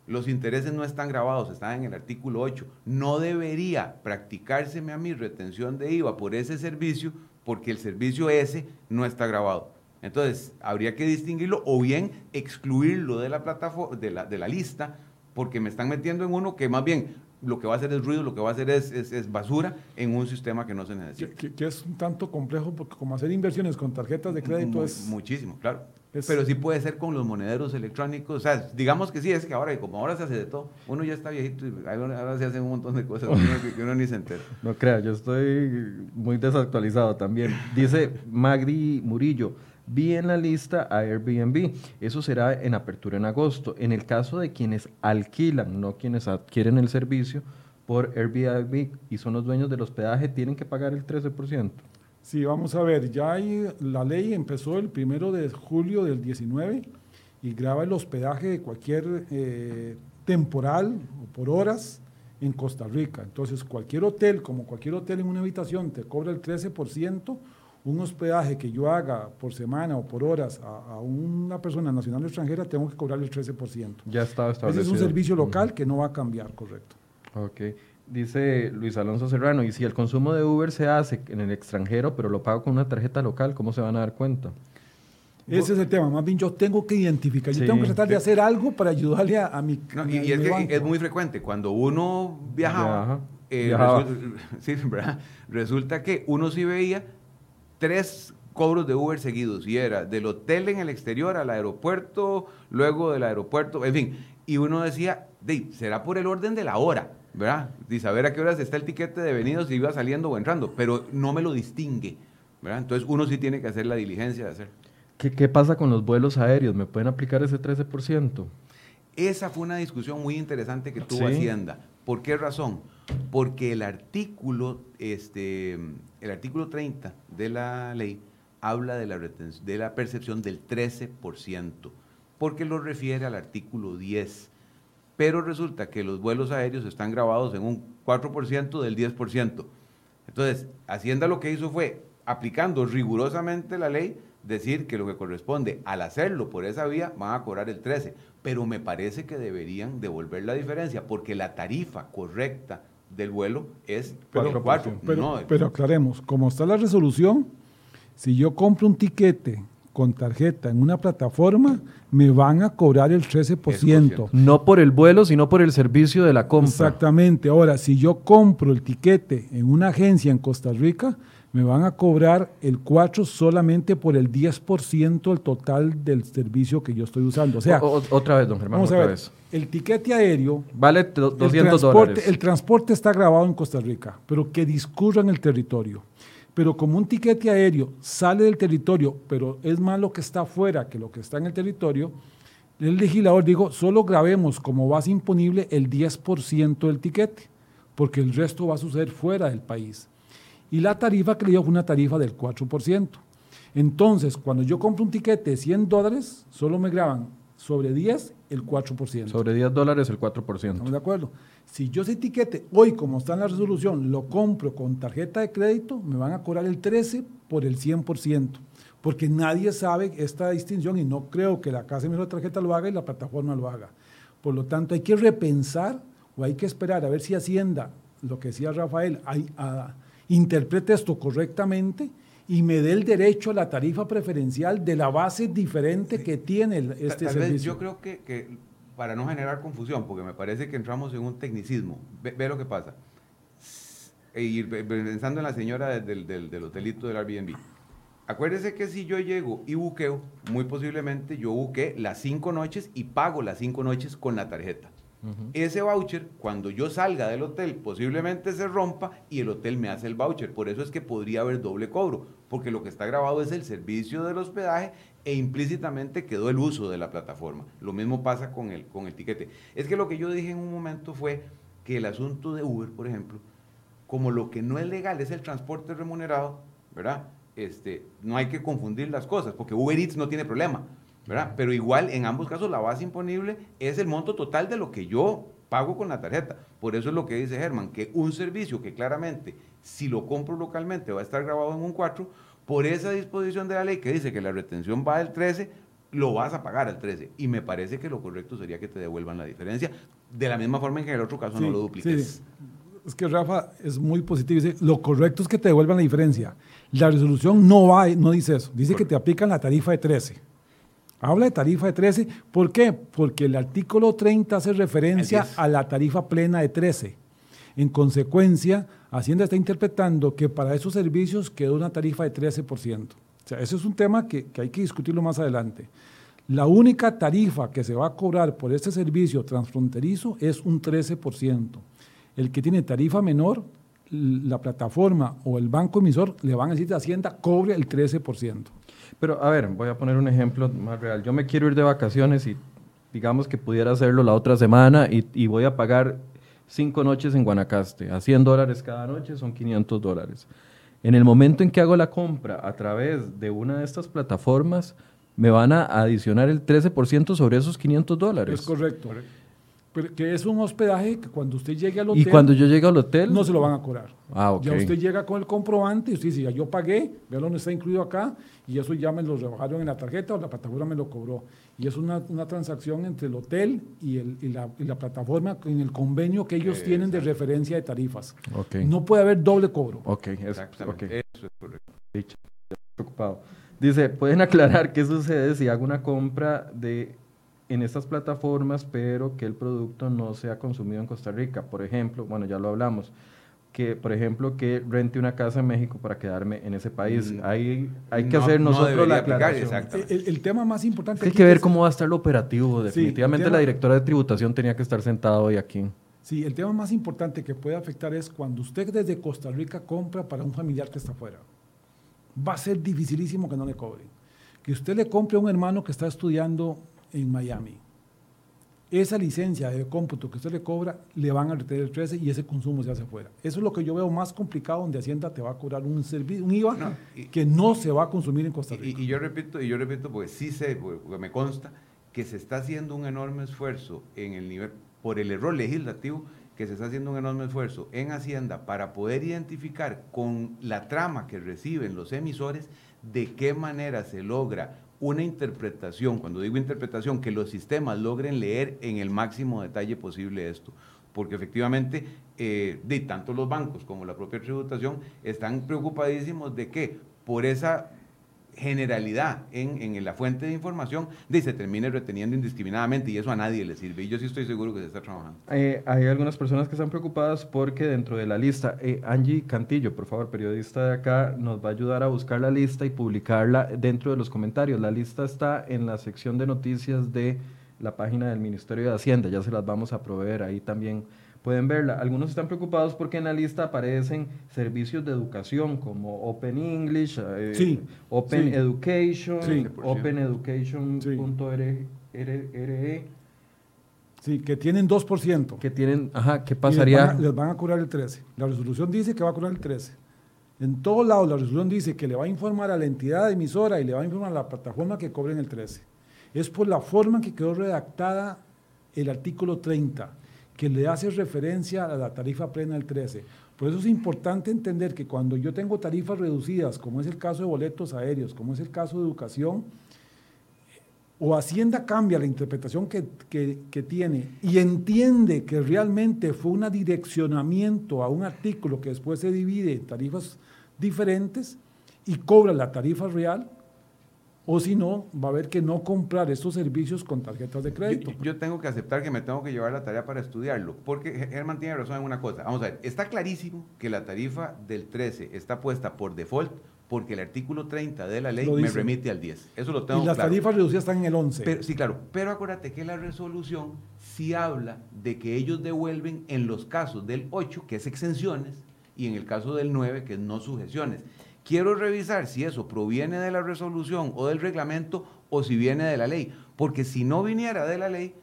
Los intereses no están grabados, están en el artículo 8. No debería practicárseme a mi retención de IVA por ese servicio porque el servicio ese no está grabado. Entonces, habría que distinguirlo o bien excluirlo de la plataforma, de la, de la lista, porque me están metiendo en uno que más bien lo que va a hacer es ruido, lo que va a hacer es, es, basura en un sistema que no se necesita. Que, es un tanto complejo porque como hacer inversiones con tarjetas de crédito es... Muchísimo, claro. Pero sí puede ser con los monederos electrónicos. O sea, digamos que sí, es que ahora, como ahora se hace de todo, uno ya está viejito y ahora se hacen un montón de cosas que, uno ni se entera. No crea, yo estoy muy desactualizado también. Dice Magdi Murillo, vi en la lista a Airbnb. Eso será en apertura en agosto. En el caso de quienes alquilan, no quienes adquieren el servicio por Airbnb y son los dueños del hospedaje, tienen que pagar el 13%. Sí, vamos a ver, ya hay, la ley empezó el primero de julio del 19 y graba el hospedaje de cualquier eh, temporal o por horas en Costa Rica. Entonces, cualquier hotel, como cualquier hotel en una habitación, te cobra el 13%. Un hospedaje que yo haga por semana o por horas a, una persona nacional o extranjera, tengo que cobrarle el 13%. Ya está establecido. Ese es un servicio local que no va a cambiar, correcto. Ok. Dice Luis Alonso Serrano, y si el consumo de Uber se hace en el extranjero, pero lo pago con una tarjeta local, ¿cómo se van a dar cuenta? Ese es el tema, más bien yo tengo que identificar, yo tengo que tratar de hacer algo para ayudarle a, mi... y, es que es muy frecuente, cuando uno viajaba, eh, Resulta, que uno sí veía tres cobros de Uber seguidos, y era del hotel en el exterior al aeropuerto, luego del aeropuerto, en fin, y uno decía, será por el orden de la hora. ¿verdad? Y saber a qué horas está el tiquete de venido, si iba saliendo o entrando, pero no me lo distingue, ¿verdad? Entonces uno sí tiene que hacer la diligencia de hacer. ¿Qué, qué pasa con los vuelos aéreos? ¿Me pueden aplicar ese 13%? Esa fue una discusión muy interesante que tuvo Hacienda. ¿Por qué razón? Porque el artículo, este, el artículo 30 de la ley habla de la, de la percepción del 13%, porque lo refiere al artículo 10 pero resulta que los vuelos aéreos están grabados en un 4% del 10%. Entonces, Hacienda lo que hizo fue, aplicando rigurosamente la ley, decir que lo que corresponde al hacerlo por esa vía van a cobrar el 13, pero me parece que deberían devolver la diferencia porque la tarifa correcta del vuelo es pero, 4. Pero, pero aclaremos, como está la resolución, si yo compro un tiquete con tarjeta en una plataforma, me van a cobrar el 13%. No por el vuelo, sino por el servicio de la compra. Exactamente. Ahora, si yo compro el tiquete en una agencia en Costa Rica, me van a cobrar el 4 solamente por el 10% del total del servicio que yo estoy usando. O sea, otra vez, don Germán, vamos otra a ver, vez. El tiquete aéreo. Vale 200 el dólares. El transporte está grabado en Costa Rica, pero que discurra en el territorio. Pero como un tiquete aéreo sale del territorio, pero es más lo que está afuera que lo que está en el territorio, el legislador dijo, solo grabemos como base imponible el 10% del tiquete, porque el resto va a suceder fuera del país. Y la tarifa que le dio fue una tarifa del 4%. Entonces, cuando yo compro un tiquete de 100 dólares, solo me graban sobre 10 el 4%. Sobre 10 dólares el 4%. ¿Estamos de acuerdo? Si yo ese tiquete, hoy como está en la resolución, lo compro con tarjeta de crédito, me van a cobrar el 13 por el 100%, porque nadie sabe esta distinción y no creo que la casa de mi tarjeta lo haga y la plataforma lo haga. Por lo tanto, hay que repensar o hay que esperar a ver si Hacienda, lo que decía Rafael, hay, interprete esto correctamente y me dé el derecho a la tarifa preferencial de la base diferente que tiene este servicio. yo creo que, que para no generar confusión, porque me parece que entramos en un tecnicismo. Ve, lo que pasa. Y pensando en la señora del, del, hotelito del Airbnb. Acuérdese que si yo llego y buqueo, muy posiblemente yo buqué las cinco noches y pago las cinco noches con la tarjeta. Ese voucher, cuando yo salga del hotel, posiblemente se rompa y el hotel me hace el voucher. Por eso es que podría haber doble cobro, porque lo que está grabado es el servicio del hospedaje e implícitamente quedó el uso de la plataforma. Lo mismo pasa con el, con el tiquete. Es que lo que yo dije en un momento fue que el asunto de Uber, por ejemplo, como lo que no es legal es el transporte remunerado, ¿verdad? Este, no hay que confundir las cosas, porque Uber Eats no tiene problema, ¿verdad? Pero igual, en ambos casos, la base imponible es el monto total de lo que yo pago con la tarjeta. Por eso es lo que dice Germán, que un servicio que claramente, si lo compro localmente, va a estar grabado en un 4, por esa disposición de la ley que dice que la retención va del 13, lo vas a pagar al 13. Y me parece que lo correcto sería que te devuelvan la diferencia, de la misma forma en que en el otro caso no lo dupliques. Es que Rafa es muy positivo. Dice, lo correcto es que te devuelvan la diferencia. La resolución no, va, no dice eso. Dice que te aplican la tarifa de 13. Habla de tarifa de 13. ¿Por qué? Porque el artículo 30 hace referencia a la tarifa plena de 13. En consecuencia, Hacienda está interpretando que para esos servicios quedó una tarifa de 13%. O sea, ese es un tema que, hay que discutirlo más adelante. La única tarifa que se va a cobrar por este servicio transfronterizo es un 13%. El que tiene tarifa menor, la plataforma o el banco emisor le van a decir a Hacienda cobre el 13%. Pero a ver, voy a poner un ejemplo más real. Yo me quiero ir de vacaciones y digamos que pudiera hacerlo la otra semana y, y voy a pagar cinco noches en Guanacaste. A 100 dólares cada noche son 500 dólares. En el momento en que hago la compra a través de una de estas plataformas, me van a adicionar el 13% sobre esos 500 dólares. Es correcto que es un hospedaje que cuando usted llegue al hotel... ¿Y cuando yo llegue al hotel? No se lo van a cobrar. Ah, ok. Ya usted llega con el comprobante y usted dice, ya yo pagué, vea dónde está incluido acá, y eso ya me lo rebajaron en la tarjeta o la plataforma me lo cobró. Y es una, una transacción entre el hotel y, el, y, la, y, la, plataforma en el convenio que ellos tienen de referencia de tarifas. Okay. No puede haber doble cobro. Ok, es, okay. eso es correcto. Dicho, preocupado. Dice, ¿pueden aclarar qué sucede si hago una compra de en estas plataformas, pero que el producto no sea consumido en Costa Rica. Por ejemplo, bueno, ya lo hablamos, que por ejemplo que rente una casa en México para quedarme en ese país. Mm, hay, hay que hacer nosotros la aclaración. El, el, tema más importante... Hay que ver cómo va a estar lo operativo. Definitivamente la directora de tributación tenía que estar sentada hoy aquí. Sí, el tema más importante que puede afectar es cuando usted desde Costa Rica compra para un familiar que está afuera. Va a ser dificilísimo que no le cobren. Que usted le compre a un hermano que está estudiando en Miami. Esa licencia de cómputo que usted le cobra, le van a retener el 13 y ese consumo se hace fuera. Eso es lo que yo veo más complicado, donde Hacienda te va a cobrar un, servicio, un IVA que no se va a consumir en Costa Rica. Y, yo repito, y yo repito, porque sí sé, porque me consta, que se está haciendo un enorme esfuerzo en el nivel, por el error legislativo, que se está haciendo un enorme esfuerzo en Hacienda para poder identificar con la trama que reciben los emisores de qué manera se logra una interpretación, cuando digo interpretación, que los sistemas logren leer en el máximo detalle posible esto. Porque efectivamente, eh, tanto los bancos como la propia tributación están preocupadísimos de que por esa generalidad en, en, la fuente de información de se termine reteniendo indiscriminadamente y eso a nadie le sirve. Y yo sí estoy seguro que se está trabajando. Eh, hay algunas personas que están preocupadas porque dentro de la lista, eh, Angie Cantillo, por favor, periodista de acá, nos va a ayudar a buscar la lista y publicarla dentro de los comentarios. La lista está en la sección de noticias de la página del Ministerio de Hacienda, ya se las vamos a proveer ahí también pueden verla. Algunos están preocupados porque en la lista aparecen servicios de educación como Open English, eh, Open Education, OpenEducation.re. Sí, que tienen 2%. Que tienen, ajá, ¿qué pasaría? Les van, a, curar el 13. La resolución dice que va a curar el 13. En todos lados la resolución dice que le va a informar a la entidad emisora y le va a informar a la plataforma que cobren el 13. Es por la forma en que quedó redactada el artículo 30 que le hace referencia a la tarifa plena del 13. Por eso es importante entender que cuando yo tengo tarifas reducidas, como es el caso de boletos aéreos, como es el caso de educación, o Hacienda cambia la interpretación que, que, tiene y entiende que realmente fue un direccionamiento a un artículo que después se divide en tarifas diferentes y cobra la tarifa real, o si no, va a haber que no comprar estos servicios con tarjetas de crédito. Yo, tengo que aceptar que me tengo que llevar la tarea para estudiarlo, porque Germán tiene razón en una cosa. Vamos a ver, está clarísimo que la tarifa del 13 está puesta por default porque el artículo 30 de la ley me remite al 10. Eso lo tengo Y las tarifas reducidas están en el 11. sí, claro. Pero acuérdate que la resolución sí habla de que ellos devuelven en los casos del 8, que es exenciones, y en el caso del 9, que es no sujeciones. Quiero revisar si eso proviene de la resolución o del reglamento o si viene de la ley. Porque si no viniera de la ley,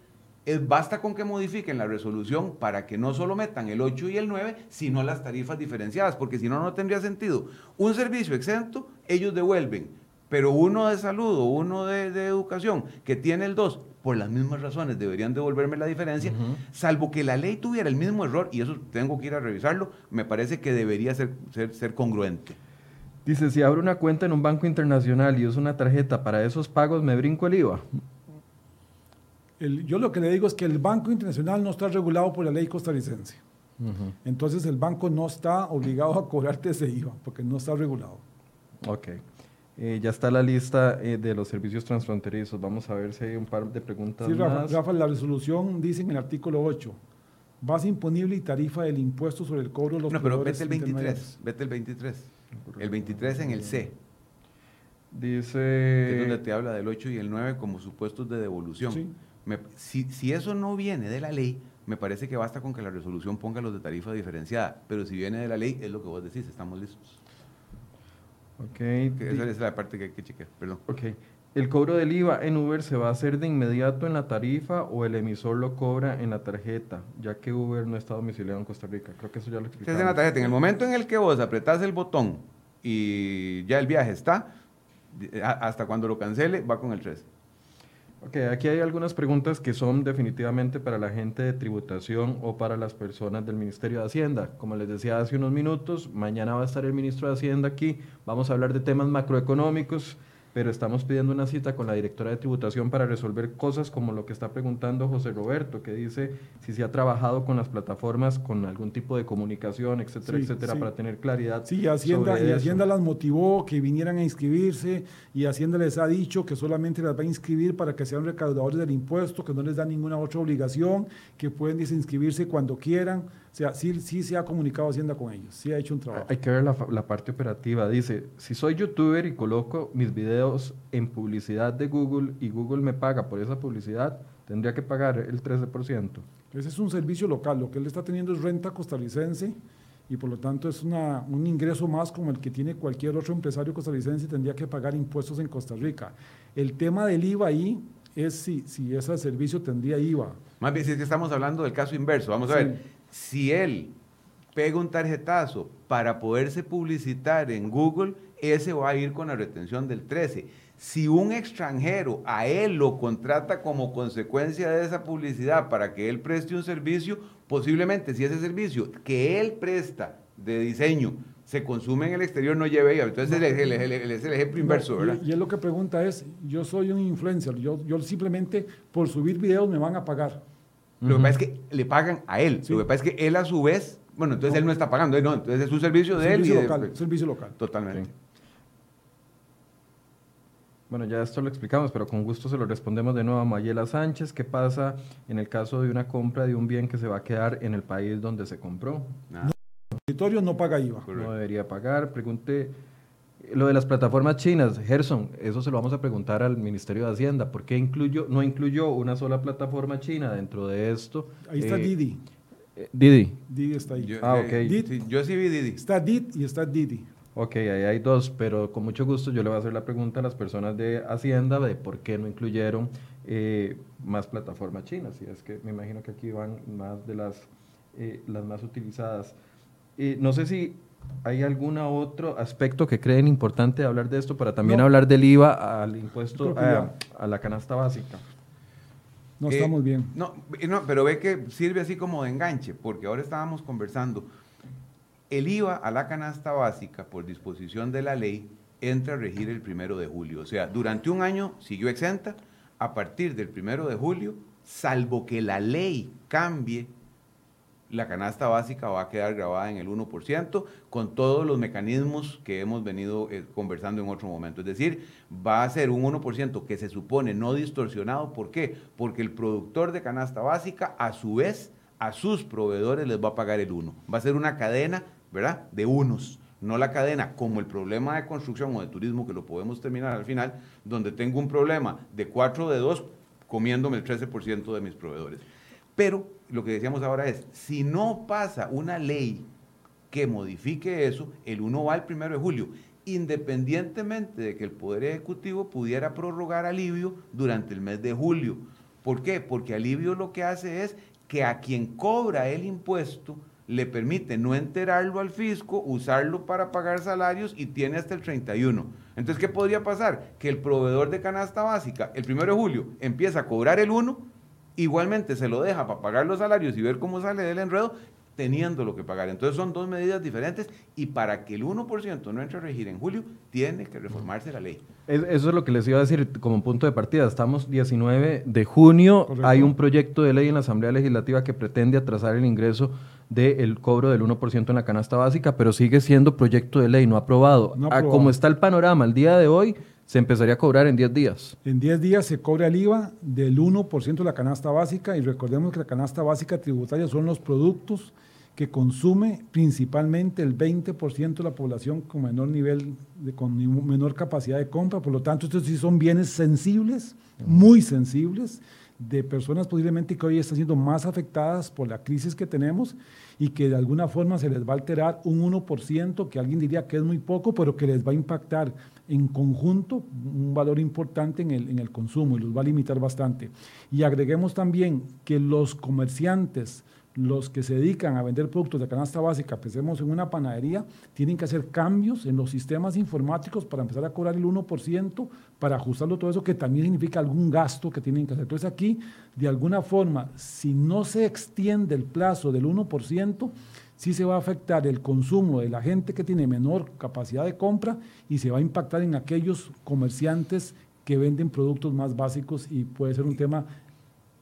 es, basta con que modifiquen la resolución para que no solo metan el 8 y el 9, sino las tarifas diferenciadas, porque si no, no tendría sentido. Un servicio exento, ellos devuelven, pero uno de salud o uno de, educación que tiene el 2, por las mismas razones deberían devolverme la diferencia, salvo que la ley tuviera el mismo error, y eso tengo que ir a revisarlo, me parece que debería ser, ser, ser congruente. Dice, si abro una cuenta en un banco internacional y uso una tarjeta para esos pagos, ¿me brinco el IVA? yo lo que le digo es que el Banco Internacional no está regulado por la ley costarricense. Entonces el banco no está obligado a cobrarte ese IVA porque no está regulado. Ok. Eh, ya está la lista eh, de los servicios transfronterizos. Vamos a ver si hay un par de preguntas sí, Rafa, Rafa, la resolución dice en el artículo 8, base imponible y tarifa del impuesto sobre el cobro de los No, pero vete el 23, vete el 23. El 23 en el C. Dice... Es donde te habla del 8 y el 9 como supuestos de devolución. si, si eso no viene de la ley, me parece que basta con que la resolución ponga los de tarifa diferenciada. Pero si viene de la ley, es lo que vos decís, estamos listos. Ok. esa es la parte que hay que chequear, perdón. Ok. ¿El cobro del IVA en Uber se va a hacer de inmediato en la tarifa o el emisor lo cobra en la tarjeta, ya que Uber no está domiciliado en Costa Rica? Creo que eso ya lo explicamos. en la tarjeta. En el momento en el que vos apretás el botón y ya el viaje está, hasta cuando lo cancele, va con el 3. Ok, aquí hay algunas preguntas que son definitivamente para la gente de tributación o para las personas del Ministerio de Hacienda. Como les decía hace unos minutos, mañana va a estar el ministro de Hacienda aquí. Vamos a hablar de temas macroeconómicos pero estamos pidiendo una cita con la directora de tributación para resolver cosas como lo que está preguntando José Roberto, que dice si se ha trabajado con las plataformas con algún tipo de comunicación, etcétera, etcétera, para tener claridad. Sí, Hacienda, y Hacienda las motivó que vinieran a inscribirse y Hacienda les ha dicho que solamente las va a inscribir para que sean recaudadores del impuesto, que no les da ninguna otra obligación, que pueden desinscribirse cuando quieran. O sea, sí, sí se ha comunicado Hacienda con ellos, sí ha hecho un trabajo. Hay que ver la, la, parte operativa. Dice, si soy youtuber y coloco mis videos en publicidad de Google y Google me paga por esa publicidad, tendría que pagar el 13%. Ese es un servicio local. Lo que él está teniendo es renta costarricense y por lo tanto es una, un ingreso más como el que tiene cualquier otro empresario costarricense y tendría que pagar impuestos en Costa Rica. El tema del IVA ahí es si, si ese servicio tendría IVA. Más bien, si es que estamos hablando del caso inverso. Vamos a ver si él pega un tarjetazo para poderse publicitar en Google, ese va a ir con la retención del 13. Si un extranjero a él lo contrata como consecuencia de esa publicidad para que él preste un servicio, posiblemente si ese servicio que él presta de diseño se consume en el exterior, no lleve IVA. Entonces es, el, ejemplo inverso, ¿verdad? Y, él lo que pregunta es, yo soy un influencer, yo, yo simplemente por subir videos me van a pagar. Lo que pasa es que le pagan a él. Lo que pasa es que él a su vez, bueno, entonces él no está pagando, no, entonces es un servicio de servicio él. Local, servicio local. Totalmente. Bueno, ya esto lo explicamos, pero con gusto se lo respondemos de nuevo a Mayela Sánchez. ¿Qué pasa en el caso de una compra de un bien que se va a quedar en el país donde se compró? No, el territorio no paga IVA. No debería pagar. Pregunte lo de las plataformas chinas, Gerson, eso se lo vamos a preguntar al Ministerio de Hacienda. ¿Por qué incluyó, no incluyó una sola plataforma china dentro de esto? Ahí está eh, Didi. Eh, Didi. Didi está ahí. Yo, ah, ok. sí, yo sí vi Didi. Está Didi y está Didi. Ok, ahí hay dos, pero con mucho gusto yo le voy a hacer la pregunta a las personas de Hacienda de por qué no incluyeron eh, más plataformas chinas. Y es que me imagino que aquí van más de las, las más utilizadas. no sé si ¿Hay algún otro aspecto que creen importante hablar de esto para también hablar del IVA al impuesto a, la canasta básica? No, está muy bien. No, no, pero ve que sirve así como de enganche, porque ahora estábamos conversando. El IVA a la canasta básica, por disposición de la ley, entra a regir el primero de julio. O sea, durante un año siguió exenta, a partir del primero de julio, salvo que la ley cambie la canasta básica va a quedar grabada en el 1% con todos los mecanismos que hemos venido eh, conversando en otro momento. Es decir, va a ser un 1% que se supone no distorsionado. ¿Por qué? Porque el productor de canasta básica a su vez a sus proveedores les va a pagar el 1. Va a ser una cadena, ¿verdad? De unos no la cadena, como el problema de construcción o de turismo, que lo podemos terminar al final, donde tengo un problema de 4 de 2 comiéndome el 13% de mis proveedores. Pero lo que decíamos ahora es, si no pasa una ley que modifique eso, el 1 va al primero de julio, independientemente de que el Poder Ejecutivo pudiera prorrogar alivio durante el mes de julio. ¿Por qué? Porque alivio lo que hace es que a quien cobra el impuesto le permite no enterarlo al fisco, usarlo para pagar salarios y tiene hasta el 31. Entonces, ¿qué podría pasar? Que el proveedor de canasta básica el primero de julio empieza a cobrar el 1 igualmente se lo deja para pagar los salarios y ver cómo sale del enredo, teniendo lo que pagar. Entonces son dos medidas diferentes y para que el 1% no entre a regir en julio, tiene que reformarse la ley. Eso es lo que les iba a decir como punto de partida. Estamos 19 de junio, hay un proyecto de ley en la Asamblea Legislativa que pretende atrasar el ingreso del cobro del 1% en la canasta básica, pero sigue siendo proyecto de ley no aprobado. No aprobado. como está el panorama el día de hoy, se empezaría a cobrar en 10 días. En 10 días se cobra el IVA del 1% de la canasta básica y recordemos que la canasta básica tributaria son los productos que consume principalmente el 20% de la población con menor nivel, de, con menor capacidad de compra. Por lo tanto, estos sí son bienes sensibles, muy sensibles, de personas posiblemente que hoy están siendo más afectadas por la crisis que tenemos y que de alguna forma se les va a alterar un 1%, que alguien diría que es muy poco, pero que les va a impactar en conjunto un valor importante en el, en el consumo y los va a limitar bastante. Y agreguemos también que los comerciantes, los que se dedican a vender productos de canasta básica, pensemos en una panadería, tienen que hacer cambios en los sistemas informáticos para empezar a cobrar el 1%, para ajustarlo todo eso, que también significa algún gasto que tienen que hacer. Entonces aquí, de alguna forma, si no se extiende el plazo del 1%, sí se va a afectar el consumo de la gente que tiene menor capacidad de compra y se va a impactar en aquellos comerciantes que venden productos más básicos y puede ser un tema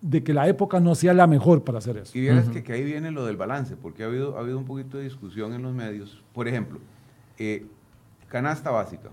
de que la época no sea la mejor para hacer eso. Y vieras que, ahí viene lo del balance, porque ha habido, ha habido un poquito de discusión en los medios. Por ejemplo, eh, canasta básica,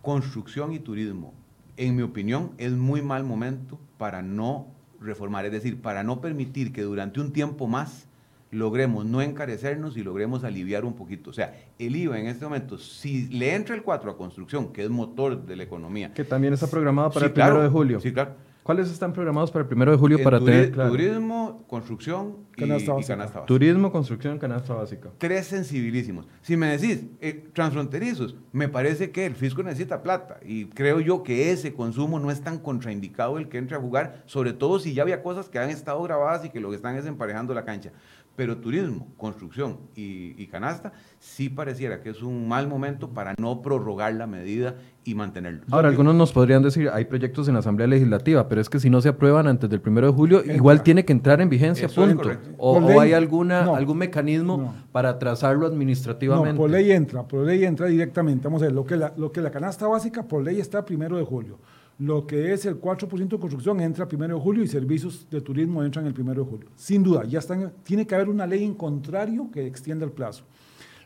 construcción y turismo, en mi opinión, es muy mal momento para no reformar, es decir, para no permitir que durante un tiempo más logremos no encarecernos y logremos aliviar un poquito. O sea, el IVA en este momento, si le entra el 4 a construcción, que es motor de la economía. Que también está programado para el primero de julio. Sí, claro ¿Cuáles están programados para el primero de julio para tener Turismo, construcción y canasta, básica. Turismo, construcción, canasta básica. Tres sensibilísimos. Si me decís eh, transfronterizos, me parece que el fisco necesita plata y creo yo que ese consumo no es tan contraindicado el que entre a jugar, sobre todo si ya había cosas que han estado grabadas y que lo que están es emparejando la cancha. Pero turismo, construcción y, canasta, sí pareciera que es un mal momento para no prorrogar la medida y mantenerlo. Ahora, algunos nos podrían decir, hay proyectos en la Asamblea Legislativa, pero es que si no se aprueban antes del primero de julio, igual tiene que entrar en vigencia, punto. O, hay alguna, algún mecanismo para trazarlo administrativamente. No, por ley entra, por ley entra directamente. Vamos a ver, lo que la, lo que la canasta básica por ley está primero de julio. Lo que es el 4% de construcción entra el 1 de julio y servicios de turismo entran el 1 de julio. Sin duda, ya están, tiene que haber una ley en contrario que extienda el plazo.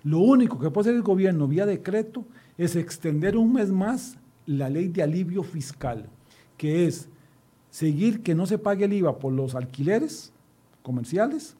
Lo único que puede hacer el gobierno vía decreto es extender un mes más la ley de alivio fiscal, que es seguir que no se pague el IVA por los alquileres comerciales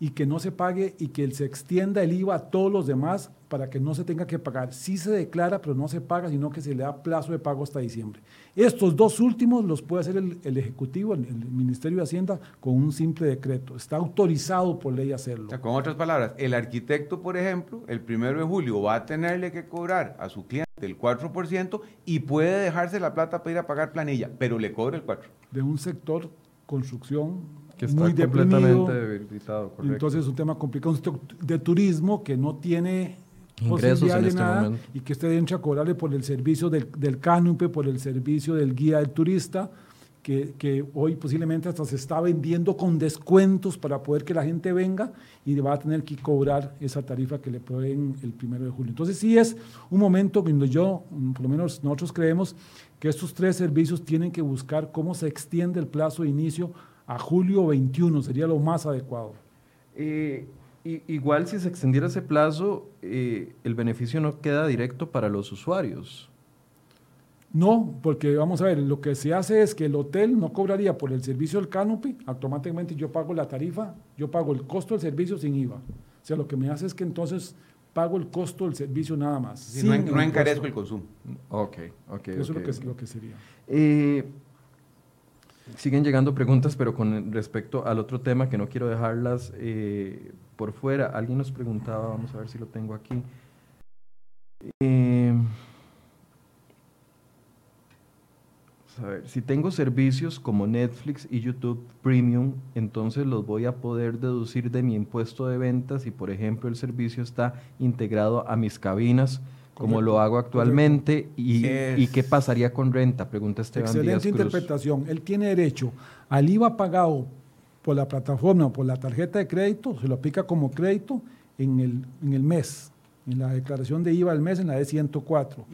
y que no se pague y que se extienda el IVA a todos los demás para que no se tenga que pagar. Sí se declara, pero no se paga, sino que se le da plazo de pago hasta diciembre. Estos dos últimos los puede hacer el, Ejecutivo, el, Ministerio de Hacienda, con un simple decreto. Está autorizado por ley hacerlo. con otras palabras, el arquitecto, por ejemplo, el primero de julio va a tenerle que cobrar a su cliente el 4% y puede dejarse la plata para ir a pagar planilla, pero le cobra el 4%. De un sector construcción que está muy completamente debilitado. Entonces es un tema complicado de turismo que no tiene ingresos en este nada, momento. y que usted entre a cobrarle por el servicio del, del por el servicio del guía del turista, que, que, hoy posiblemente hasta se está vendiendo con descuentos para poder que la gente venga y va a tener que cobrar esa tarifa que le proveen el primero de julio. Entonces sí es un momento donde yo, por lo menos nosotros creemos que estos tres servicios tienen que buscar cómo se extiende el plazo de inicio a julio 21, sería lo más adecuado. Eh, igual si se extendiera ese plazo, eh, el beneficio no queda directo para los usuarios. No, porque vamos a ver, lo que se hace es que el hotel no cobraría por el servicio del canopy, automáticamente yo pago la tarifa, yo pago el costo del servicio sin IVA. O sea, lo que me hace es que entonces pago el costo del servicio nada más. no, encarezco el consumo. Ok, ok. Eso es lo que, sería. Eh, siguen llegando preguntas, pero con respecto al otro tema que no quiero dejarlas eh, por fuera. Alguien nos preguntaba, vamos a ver si lo tengo aquí. Eh, si tengo servicios como Netflix y YouTube Premium, entonces los voy a poder deducir de mi impuesto de ventas si, por ejemplo, el servicio está integrado a mis cabinas, como lo hago actualmente, y, y, qué pasaría con renta, pregunta Esteban Excelente interpretación. Él tiene derecho al IVA pagado por la plataforma o por la tarjeta de crédito, se lo aplica como crédito en el, en el mes, en la declaración de IVA al mes, en la de 104.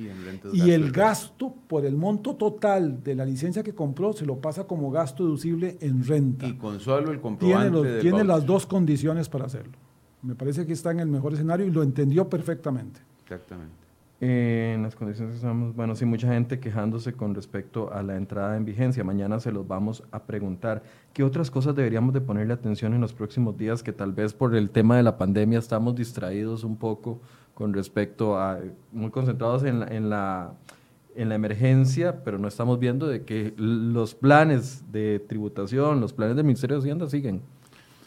Y, el gasto por el monto total de la licencia que compró se lo pasa como gasto deducible en renta. Y con solo el comprobante Tiene, tiene las dos condiciones para hacerlo. Me parece que está en el mejor escenario y lo entendió perfectamente. Exactamente en las condiciones que estamos, bueno, sí, mucha gente quejándose con respecto a la entrada en vigencia. Mañana se los vamos a preguntar. ¿Qué otras cosas deberíamos de ponerle atención en los próximos días que tal vez por el tema de la pandemia estamos distraídos un poco con respecto a, muy concentrados en la, en la, en la emergencia, pero no estamos viendo de que los planes de tributación, los planes del Ministerio de Hacienda siguen?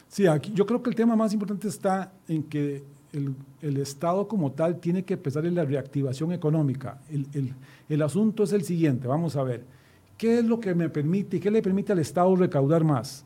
Sí, aquí yo creo que el tema más importante está en que el, Estado como tal tiene que empezar en la reactivación económica. El, asunto es el siguiente, vamos a ver, ¿qué es lo que me permite y qué le permite al Estado recaudar más?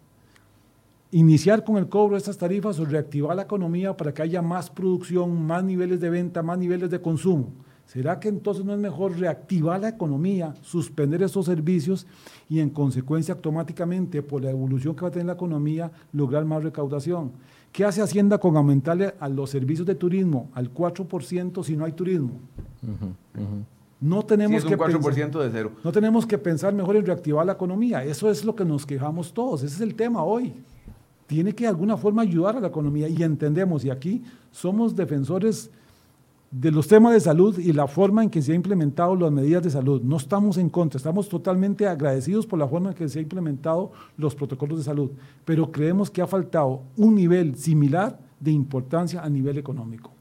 Iniciar con el cobro de estas tarifas o reactivar la economía para que haya más producción, más niveles de venta, más niveles de consumo. ¿Será que entonces no es mejor reactivar la economía, suspender estos servicios y en consecuencia automáticamente por la evolución que va a tener la economía lograr más recaudación? ¿Qué hace Hacienda con aumentarle a los servicios de turismo al 4% si no hay turismo? No tenemos que pensar, No tenemos que pensar mejor en reactivar la economía. Eso es lo que nos quejamos todos. Ese es el tema hoy. Tiene que de alguna forma ayudar a la economía y entendemos, y aquí somos defensores de los temas de salud y la forma en que se han implementado las medidas de salud. No estamos en contra, estamos totalmente agradecidos por la forma en que se han implementado los protocolos de salud, pero creemos que ha faltado un nivel similar de importancia a nivel económico.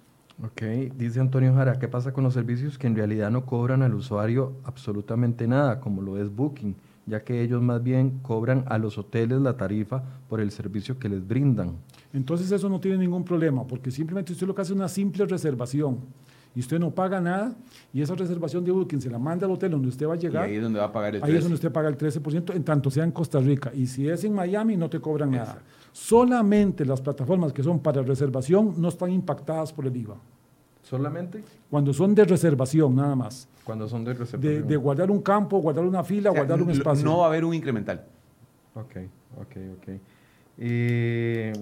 Ok, dice Antonio Jara, ¿qué pasa con los servicios que en realidad no cobran al usuario absolutamente nada, como lo es Booking, ya que ellos más bien cobran a los hoteles la tarifa por el servicio que les brindan? Entonces eso no tiene ningún problema, porque simplemente usted lo que hace es una simple reservación y usted no paga nada y esa reservación de Booking se la manda al hotel donde usted va a llegar. ahí es donde va a pagar el 13%. Ahí es donde usted paga el 13%, en tanto sea en Costa Rica. Y si es en Miami, no te cobran nada. Solamente las plataformas que son para reservación no están impactadas por el IVA. ¿Solamente? Cuando son de reservación, nada más. Cuando son de reservación. de guardar un campo, guardar una fila, O sea, guardar un espacio. No va a haber un incremental. Ok, ok, ok. Eh,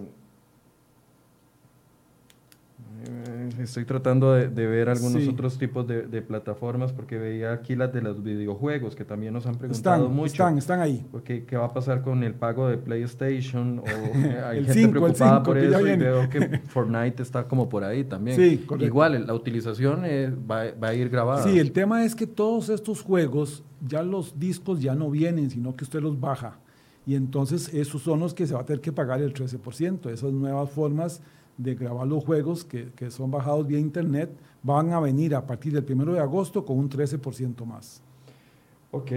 estoy tratando de, de ver algunos Sí. otros tipos de, de plataformas porque veía aquí las de los videojuegos que también nos han preguntado están, mucho. están, están ahí. Porque, ¿Qué va a pasar con el pago de PlayStation? O, eh, hay El gente cinco, el preocupada cinco por eso y veo que Fortnite está como por ahí también. Sí. Igual, la utilización eh, va, va a ir grabada. Sí, el tema es que todos estos juegos, ya los discos ya no vienen, sino que usted los baja. Y entonces esos son los que se va a tener que pagar el 13%. Esas nuevas formas de grabar los juegos que, que son bajados vía internet van a venir a partir del 1 de agosto con un 13% más. Ok,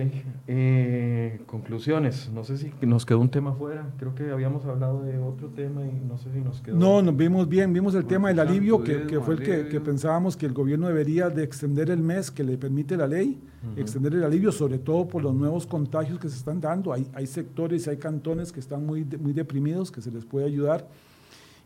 eh, conclusiones. No sé si nos quedó un tema fuera. Creo que habíamos hablado de otro tema y no sé si nos quedó. No, nos vimos bien, vimos el tema del alivio, que, que fue el que, que pensábamos que el gobierno debería de extender el mes que le permite la ley, extender el alivio, sobre todo por los nuevos contagios que se están dando. Hay, hay sectores y hay cantones que están muy, muy deprimidos, que se les puede ayudar.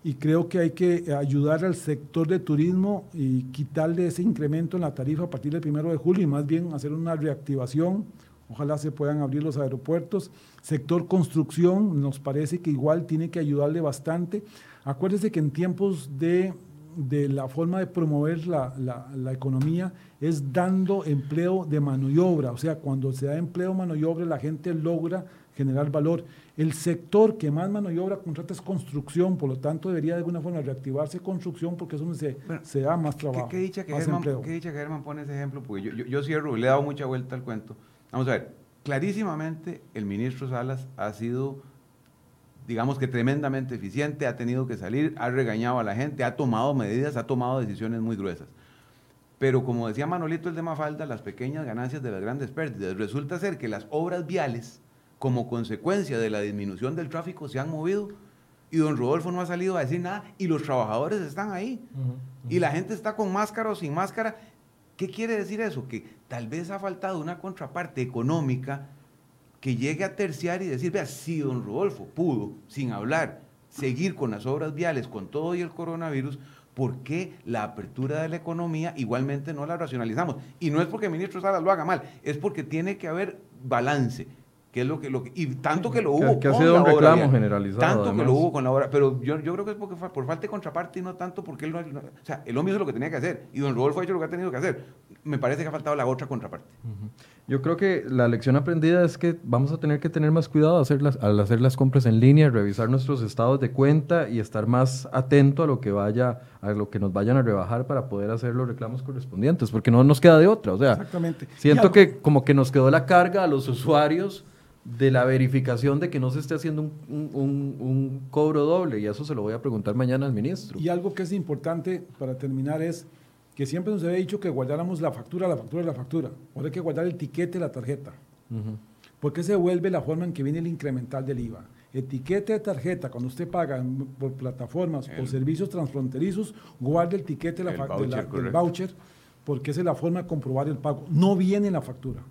Y creo que hay que ayudar al sector de turismo y quitarle ese incremento en la tarifa a partir del primero de julio y más bien hacer una reactivación. Ojalá se puedan abrir los aeropuertos. Sector construcción, nos parece que igual tiene que ayudarle bastante. Acuérdese que en tiempos de, de la forma de promover la, la- la economía es dando empleo de mano y obra. O sea, cuando se da empleo, mano y obra, la gente logra generar valor. El sector que más mano y obra contrata es construcción, por lo tanto debería de alguna forma reactivarse construcción porque es donde se, Bueno, se da más ¿Qué, trabajo, qué dicha que más Germán, empleo. qué dicha que Germán pone ese ejemplo? Porque yo, yo, yo cierro, le he dado mucha vuelta al cuento. Vamos a ver, clarísimamente el ministro Salas ha sido, digamos que tremendamente eficiente, ha tenido que salir, ha regañado a la gente, ha tomado medidas, ha tomado decisiones muy gruesas. Pero como decía Manolito el de Mafalda, las pequeñas ganancias de las grandes pérdidas. Resulta ser que las obras viales, como consecuencia de la disminución del tráfico, se han movido y don Rodolfo no ha salido a decir nada y los trabajadores están ahí. Y la gente está con máscara o sin máscara. ¿Qué quiere decir eso? Que tal vez ha faltado una contraparte económica que llegue a terciar y decir, vea, si don Rodolfo pudo, sin hablar, seguir con las obras viales, con todo y el coronavirus, ¿por qué la apertura de la economía igualmente no la racionalizamos? Y no es porque el ministro Salas lo haga mal, es porque tiene que haber balance. Que es lo que, lo que- y tanto que lo hubo que ha con sido la un reclamo generalizado, tanto que lo hubo con la obra pero yo, yo creo que es porque por falta de contraparte y no tanto porque él no, no- o sea el hombre hizo lo que tenía que hacer y don Rodolfo ha hecho lo que ha tenido que hacer me parece que ha faltado la otra contraparte. Yo creo que la lección aprendida es que vamos a tener que tener más cuidado al hacer las, al hacer las compras en línea, revisar nuestros estados de cuenta y estar más atento a lo que vaya, a lo que nos vayan a rebajar para poder hacer los reclamos correspondientes, porque no nos queda de otra. O sea, Exactamente. Siento algo- que como que nos quedó la carga a los usuarios de la verificación de que no se esté haciendo un, un- un- un cobro doble y eso se lo voy a preguntar mañana al ministro. Y algo que es importante para terminar es que siempre nos había dicho que guardáramos la factura, la factura, la factura. Ahora hay que guardar el tiquete de la tarjeta. Porque se vuelve la forma en que viene el incremental del IVA. Etiquete de tarjeta, cuando usted paga por plataformas o servicios transfronterizos, guarde el tiquete de la El fa- de voucher, la- del voucher, porque esa es la forma de comprobar el pago. No viene en la factura.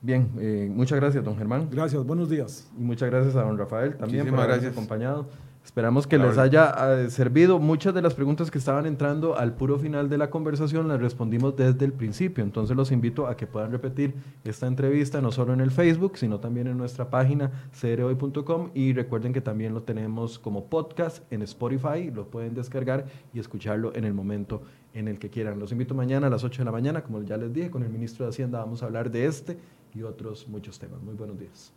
Bien, eh, muchas gracias, don Germán. Gracias, buenos días. Y muchas gracias a don Rafael también Muchísimas por habernos gracias. acompañado. Esperamos que Claro. les haya eh, servido. Muchas de las preguntas que estaban entrando al puro final de la conversación las respondimos desde el principio. Entonces los invito a que puedan repetir esta entrevista no solo en el Facebook, sino también en nuestra página crhoy.com y recuerden que también lo tenemos como podcast en Spotify. Lo pueden descargar y escucharlo en el momento en el que quieran. Los invito mañana a las 8 de la mañana, como ya les dije, con el ministro de Hacienda vamos a hablar de este y otros muchos temas. Muy buenos días.